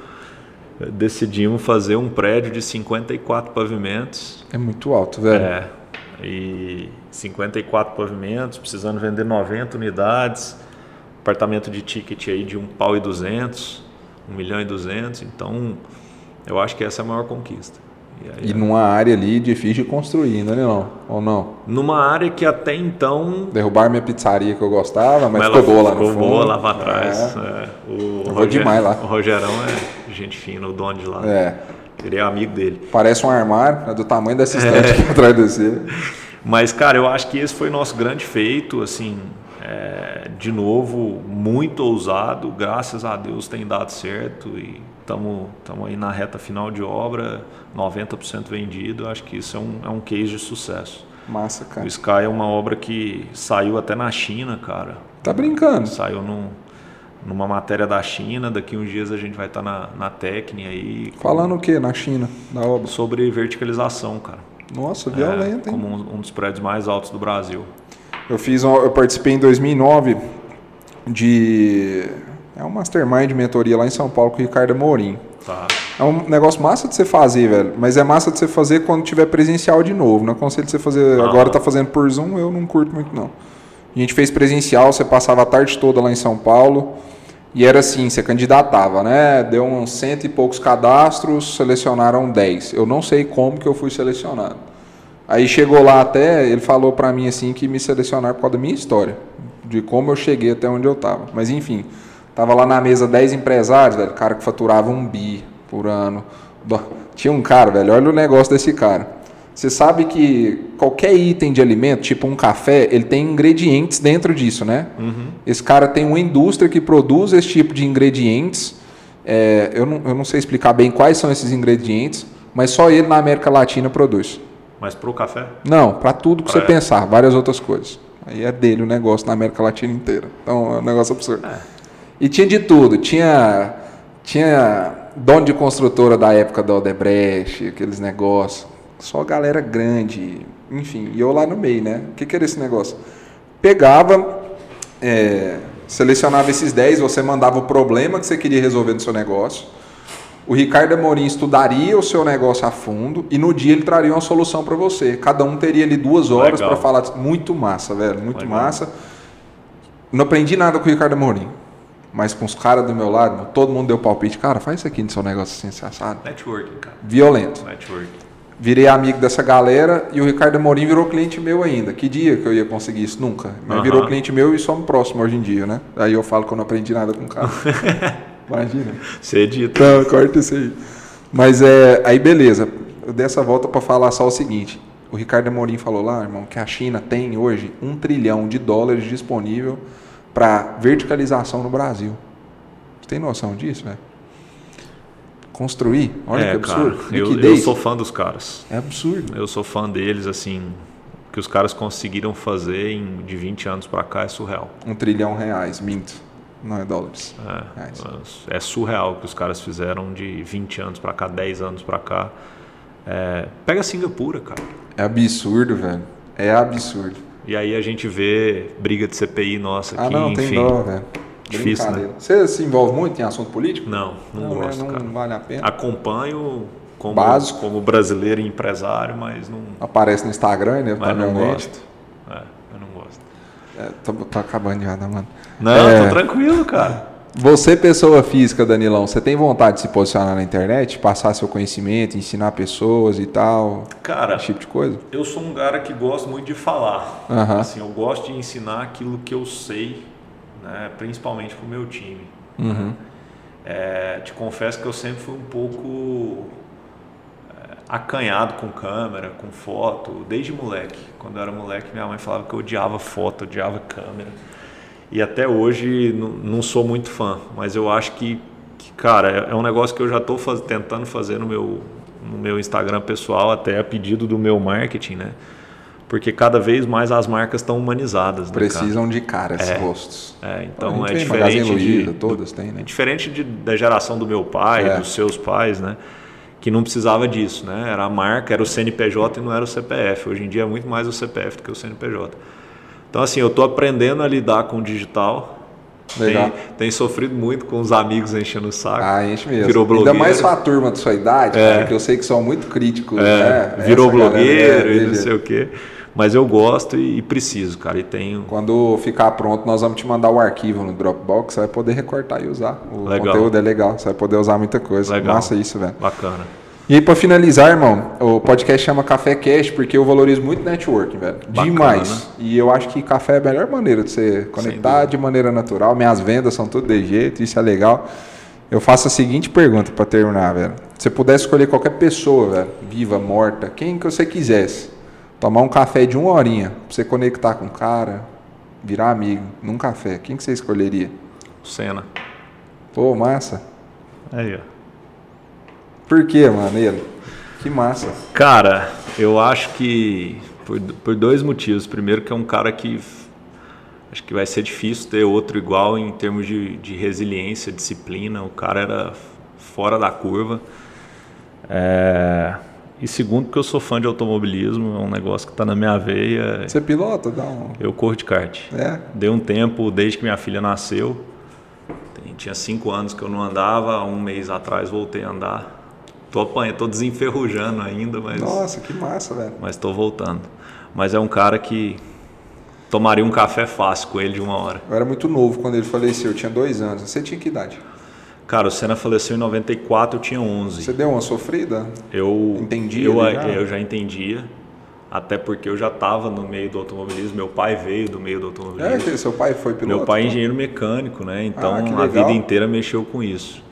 decidimos fazer um prédio de 54 pavimentos. É muito alto, velho. É. E 54 pavimentos, precisando vender 90 unidades, apartamento de ticket aí de um pau e 200. 1 milhão e 200, então eu acho que essa é a maior conquista. E, aí, e numa área ali difícil de construir, não é não? Ou não? Numa área que até então... Derrubar minha pizzaria que eu gostava, mas, ficou boa lá no fundo. Ficou boa lá para trás. É. É. O eu vou demais lá. O Rogerão é gente fina, o dono de lá. É. Ele é amigo dele. Parece um armário, é do tamanho dessa estante é. aqui atrás de você. Mas, cara, eu acho que esse foi nosso grande feito, assim, é, de novo, muito ousado, graças a Deus tem dado certo e estamos aí na reta final de obra, 90% vendido, acho que isso é um, é um case de sucesso. Massa, cara. O Sky é uma obra que saiu até na China, cara. Tá brincando? Saiu num, numa matéria da China, daqui uns dias a gente vai estar tá na, na Tecne aí. Falando com, o que na China, da obra? Sobre verticalização, cara. Nossa, violento, é, hein? Como um, um dos prédios mais altos do Brasil. Eu fiz, eu participei em 2009 de é um mastermind de mentoria lá em São Paulo com o Ricardo Mourinho. Tá. É um negócio massa de você fazer, velho. Mas é massa de você fazer quando tiver presencial de novo. Não aconselho você fazer. Ah. Agora tá fazendo por Zoom, eu não curto muito, não. A gente fez presencial, você passava a tarde toda lá em São Paulo. E era assim, você candidatava, né? Deu uns cento e poucos cadastros, selecionaram 10. Eu não sei como que eu fui selecionado. Aí chegou lá até, ele falou para mim assim que me selecionaram por causa da minha história, de como eu cheguei até onde eu tava. Mas enfim, tava lá na mesa 10 empresários, velho, cara que faturava um bi por ano. Tinha um cara, velho, olha o negócio desse cara. Você sabe que qualquer item de alimento, tipo um café, ele tem ingredientes dentro disso, né? Uhum. Esse cara tem uma indústria que produz esse tipo de ingredientes. É, eu, não, eu não sei explicar bem quais são esses ingredientes, mas só ele na América Latina produz. Mas para o café? Não, para tudo que pra você pensar, várias outras coisas. Aí é dele o negócio na América Latina inteira. Então é um negócio absurdo. É. E tinha de tudo. Tinha, tinha dono de construtora da época da Odebrecht, aqueles negócios. Só galera grande. Enfim, e eu lá no meio, né? O que, que era esse negócio? Pegava, é, selecionava esses 10, você mandava o problema que você queria resolver no seu negócio O Ricardo Amorim estudaria o seu negócio a fundo e no dia ele traria uma solução para você. Cada um teria ali duas horas para falar. Muito massa, velho. Muito Legal. massa. Não aprendi nada com o Ricardo Amorim. Mas com os caras do meu lado, todo mundo deu palpite. Cara, faz isso aqui no seu negócio assim, assado. Networking, cara. Violento. Networking. Virei amigo dessa galera e o Ricardo Amorim virou cliente meu ainda. Que dia que eu ia conseguir isso? Nunca. Mas uhum. virou cliente meu e somos próximos hoje em dia, né? Aí eu falo que eu não aprendi nada com o cara. Imagina. Você edita. Não, corta isso aí. Mas é. Aí beleza. Eu dei essa volta para falar só o seguinte. O Ricardo Amorim falou lá, irmão, que a China tem hoje um trilhão de dólares disponível para verticalização no Brasil. Você tem noção disso, velho? construir. Olha é, que absurdo. Cara, eu, eu, sou fã dos caras. É absurdo. Eu sou fã deles, assim. que os caras conseguiram fazer em, de 20 anos para cá é surreal. Um trilhão reais, minto. Não é dólares. É, é surreal o que os caras fizeram de 20 anos para cá, 10 anos para cá. É, pega Singapura, cara. É absurdo, velho. É absurdo. E aí a gente vê briga de CPI nossa aqui, ah, não, enfim. Tem dó, velho. Difícil, né? Você se envolve muito em assunto político? Não, não, não gosto, não cara. vale a pena. Acompanho como, Básico. como brasileiro e empresário, mas não... Aparece no Instagram, né? Mas não gosto. É, eu não gosto. É, tô, tô acabando já, né, mano? Não, é... tô tranquilo, cara. Você, pessoa física, Danilão, você tem vontade de se posicionar na internet, passar seu conhecimento, ensinar pessoas e tal? Cara, esse tipo de coisa? Eu sou um cara que gosto muito de falar. Uhum. Assim, eu gosto de ensinar aquilo que eu sei né? principalmente para o meu time. Uhum. É, te confesso que eu sempre fui um pouco acanhado com câmera, com foto, desde moleque. Quando eu era moleque, minha mãe falava que eu odiava foto, odiava câmera. E até hoje não sou muito fã, mas eu acho que, que cara, é, é um negócio que eu já estou faz, tentando fazer no meu, no meu Instagram pessoal, até a pedido do meu marketing, né? porque cada vez mais as marcas estão humanizadas. Né, Precisam cara? de caras, é, rostos. É, então é diferente Luiza, de, todas têm, né? É diferente de, da geração do meu pai, é. dos seus pais, né? Que não precisava disso, né? Era a marca, era o CNPJ e não era o CPF. Hoje em dia é muito mais o CPF do que o CNPJ. Então assim, eu estou aprendendo a lidar com o digital. Legal. Tem, tem, sofrido muito com os amigos enchendo o saco. Ah, enche mesmo. Virou blogueiro. Ainda mais a turma da sua idade, é. cara, que eu sei que são muito críticos. É. Né? Virou Essa blogueiro e não sei o quê. Mas eu gosto e, preciso, cara, e tenho. Quando ficar pronto, nós vamos te mandar o arquivo no Dropbox, você vai poder recortar e usar. O legal. conteúdo é legal, você vai poder usar muita coisa. Legal. Massa isso, velho. Bacana. E aí, para finalizar, irmão, o podcast chama Café Cash porque eu valorizo muito networking, velho. Bacana. Demais. E eu acho que café é a melhor maneira de você conectar de maneira natural. Minhas vendas são tudo de jeito, isso é legal. Eu faço a seguinte pergunta para terminar, velho. Se você pudesse escolher qualquer pessoa, velho, viva, morta, quem que você quisesse, Tomar um café de uma horinha, pra você conectar com o cara, virar amigo, num café. Quem que você escolheria? O Senna. Pô, massa. Aí, ó. Por que, mano, ele? Que massa. Cara, eu acho que por, por dois motivos. Primeiro que é um cara que acho que vai ser difícil ter outro igual em termos de, de resiliência, disciplina. O cara era fora da curva. É, e segundo, porque eu sou fã de automobilismo, é um negócio que está na minha veia. Você pilota? Dá um... Eu corro de kart. É? Dei um tempo desde que minha filha nasceu. Tinha cinco anos que eu não andava, um mês atrás voltei a andar. Tô apanhando, tô desenferrujando ainda, mas. Nossa, que massa, velho. Mas tô voltando. Mas é um cara que tomaria um café fácil com ele de uma hora. Eu era muito novo quando ele faleceu, eu tinha dois anos. Você tinha que idade? Cara, o Senna faleceu em 94, eu tinha 11. Você deu uma sofrida? Eu entendia. Eu já, eu já entendia, até porque eu já estava no meio do automobilismo. Meu pai veio do meio do automobilismo. É, seu pai foi piloto? Meu pai é engenheiro mecânico, né? Então ah, a vida inteira mexeu com isso.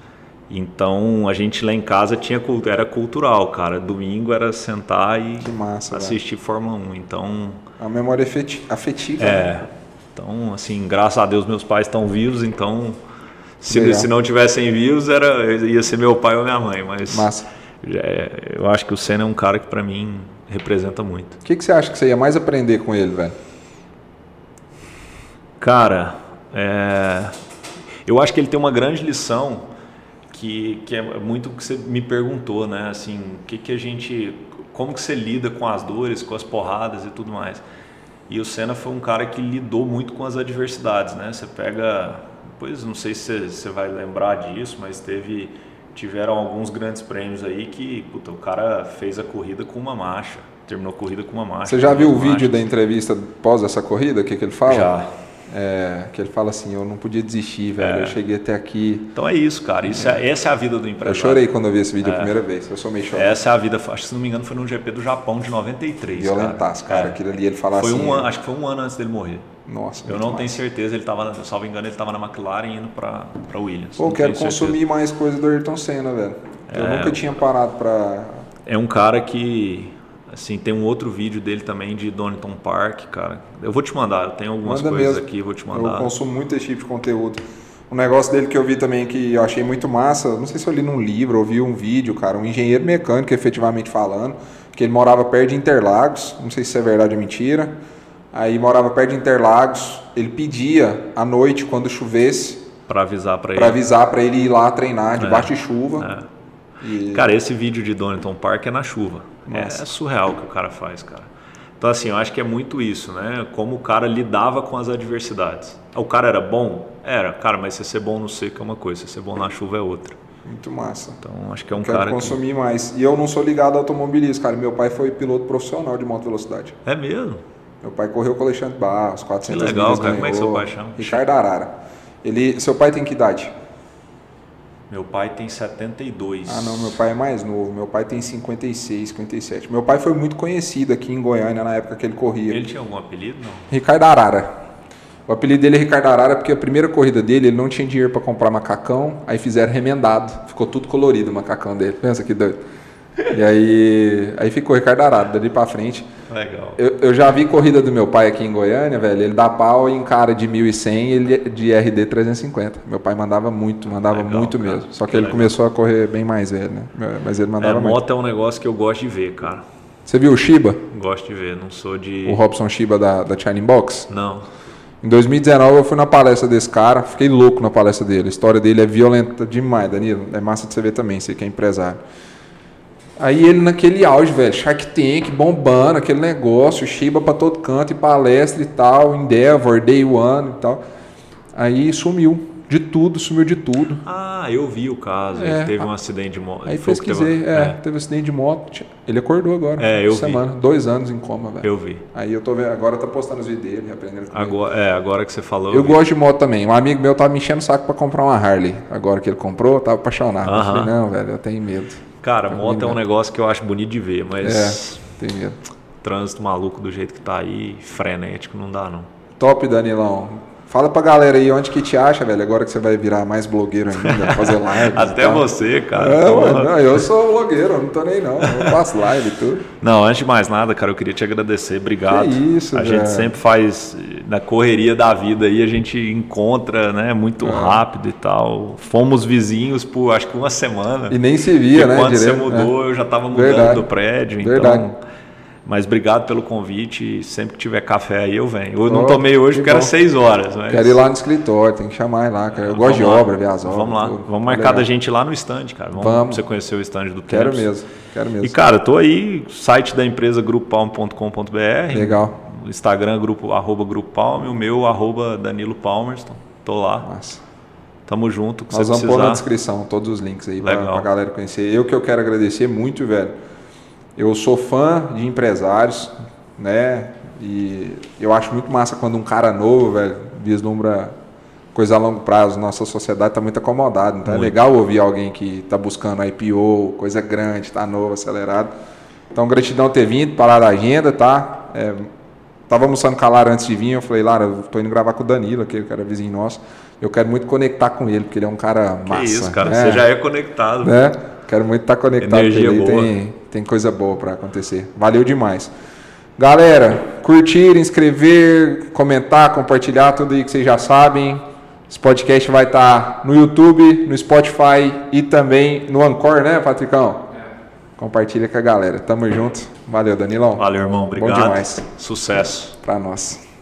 Então a gente lá em casa tinha era cultural, cara. Domingo era sentar e massa, assistir velho. Fórmula 1. Então a memória afetiva. É. Né? Então assim, graças a Deus meus pais estão vivos, então se, se não tivessem views, era, ia ser meu pai ou minha mãe, mas Massa. É, eu acho que o Senna é um cara que para mim representa muito. O que, que você acha que você ia mais aprender com ele, velho? Cara, é, eu acho que ele tem uma grande lição que, que é muito o que você me perguntou, né? Assim, o que, que a gente, como que você lida com as dores, com as porradas e tudo mais. E o Senna foi um cara que lidou muito com as adversidades, né? Você pega Pois não sei se você vai lembrar disso, mas teve tiveram alguns grandes prêmios aí que puta, o cara fez a corrida com uma marcha. Terminou a corrida com uma marcha. Você já viu o vídeo marchas. da entrevista pós essa corrida? O que, que ele fala? Já. É, que ele fala assim, eu não podia desistir, velho. É. Eu cheguei até aqui. Então é isso, cara. Isso é, essa é a vida do empresário. Eu chorei quando eu vi esse vídeo a primeira vez. Eu sou meio chorado. Essa é a vida. Acho que se não me engano foi no GP do Japão de 93. Violentaço, cara. É. Aquilo ali ele fala Foi assim. um acho que foi um ano antes dele morrer. Nossa, Eu não massa. tenho certeza, ele estava, salvo engano, ele estava na McLaren indo para Williams. Pô, eu quero tenho certeza. consumir mais coisa do Ayrton Senna, velho. Eu É. nunca tinha parado pra. É um cara que, assim, tem um outro vídeo dele também de Donington Park, cara. Eu vou te mandar, eu tenho algumas Manda coisas mesmo. aqui, eu vou te Eu mandar. consumo muito esse tipo de conteúdo. Um negócio dele que eu vi também que eu achei muito massa, não sei se eu li num livro ou vi um vídeo, cara, um engenheiro mecânico, efetivamente falando, que ele morava perto de Interlagos, não sei se é verdade ou mentira. Aí morava perto de Interlagos, ele pedia à noite, quando chovesse, Pra avisar pra ele. para avisar para ele ir lá treinar debaixo de chuva. É. E- Cara, esse vídeo de Donington Park é na chuva. É, Nossa. surreal o que o cara faz, cara. Então, assim, eu acho que é muito isso, né? Como o cara lidava com as adversidades. O cara era bom? Era. Cara, mas se ser bom no seco é uma coisa, se ser bom na chuva é outra. Muito massa. Então, acho que é um Quero cara que... consumir mais. E eu não sou ligado a automobilismo, cara. Meu pai foi piloto profissional de moto velocidade. É mesmo? Meu pai correu com o Alexandre Barros, 400 Que legal, milhas cara. Como é que seu pai chama? Ricardo Arara. Ele, seu pai tem que idade? Meu pai tem 72. Ah, não, meu pai é mais novo. Meu pai tem 56, 57. Meu pai foi muito conhecido aqui em Goiânia na época que ele corria. Ele tinha algum apelido? Não. Ricardo Arara. O apelido dele é Ricardo Arara porque a primeira corrida dele ele não tinha dinheiro para comprar macacão, aí fizeram remendado, ficou tudo colorido o macacão dele. Pensa que doido. E aí, aí ficou Ricardo Arara, dali para frente. Legal. Eu, eu já vi corrida do meu pai aqui em Goiânia, velho. Ele dá pau em cara de 1100 e ele é de RD 350. Meu pai mandava muito, mandava Legal, muito cara. mesmo. Só que, Que ele legal. começou a correr bem mais velho, né? Mas ele É, mandava muito. moto é um negócio que eu gosto de ver, cara. Você viu o Shiba? Gosto de ver, não sou de. O Robson Shiba da, da Shining Box? Não. Em 2019 eu fui na palestra desse cara, fiquei louco na palestra dele. A história dele é violenta demais, Danilo. É massa de você ver também, você que é empresário. Aí ele naquele auge, velho, Shark Tank, bombando, aquele negócio, Shiba pra todo canto, e palestra e tal, Endeavor, Day One e tal. Aí sumiu de tudo, sumiu de tudo. Ah, eu vi o caso. É, Ele teve a- um acidente de moto. Aí pesquisei, teve- é, teve um acidente de moto, ele acordou agora, É, eu vi. semana, dois anos em coma, velho. Eu vi. Aí eu tô vendo, agora tá postando os vídeos dele, aprendendo com. Agora, é, agora que você falou. Eu vi. gosto de moto também. Um amigo meu tava me enchendo o saco pra comprar uma Harley. Agora que ele comprou, eu tava apaixonado. Eu Aham. falei, não, velho, eu tenho medo. Cara, Tá moto é um negócio que eu acho bonito de ver, mas É, tenho medo. trânsito maluco do jeito que tá aí, frenético, não dá não. Top, Danilão. Fala pra galera aí onde que te acha, velho. Agora que você vai virar mais blogueiro ainda, fazer live. Até você, cara. É, Então, mano, não, eu sou blogueiro, eu não tô nem não. Eu faço live e tudo. Não, antes de mais nada, cara, eu queria te agradecer. Obrigado. Que isso, A velho. gente sempre faz na correria da vida aí, a gente encontra, né, É. muito rápido e tal. Fomos vizinhos por acho que uma semana. E nem se via, né? quando direito, você mudou, eu já estava mudando Verdade. do prédio, então. Mas obrigado pelo convite. Sempre que tiver café aí, eu venho. Eu não Oh, tomei hoje que porque era bom. seis horas. Mas... Quero ir lá no escritório, tem que chamar ele lá. cara. Eu Vamos gosto de lá. obra, ver as obras. Vamos lá. tudo. Vamos marcar Legal. da gente lá no stand, cara. Vamos, Vamos. você conhecer o stand do Quero Temps. mesmo, quero mesmo. E, cara, tô aí, site da empresa grupopalm.com.br. Legal. O Instagram, grupo, arroba Grupo Palme, o meu, arroba Danilo Palmerston. Tô lá. Massa. Tamo junto, Nós vamos pôr na precisar. descrição todos os links aí Legal. pra galera conhecer. Eu que eu quero agradecer muito, velho. Eu sou fã de empresários, né? E eu acho muito massa quando um cara novo, velho, vislumbra coisa a longo prazo. Nossa sociedade tá muito acomodada. Então é Muito. legal ouvir alguém que tá buscando IPO, coisa grande, tá novo, acelerado. Então, gratidão ter vindo, parar da agenda, tá? É, Tava almoçando com a Lara antes de vir, eu falei, Lara, eu tô indo gravar com o Danilo, aquele cara vizinho nosso. Eu quero muito conectar com ele, porque ele é um cara massa. Que isso, cara. né? Você já é conectado. Né? Quero muito estar conectado Energia com ele. boa. Tem, tem coisa boa para acontecer. Valeu demais. Galera, curtir, inscrever, comentar, compartilhar tudo aí que vocês já sabem. Esse podcast vai estar no YouTube, no Spotify e também no Anchor, né, Patricão? Compartilha com a galera. Tamo junto. Valeu, Danilão. Valeu, irmão. Obrigado. Bom demais Sucesso. para nós.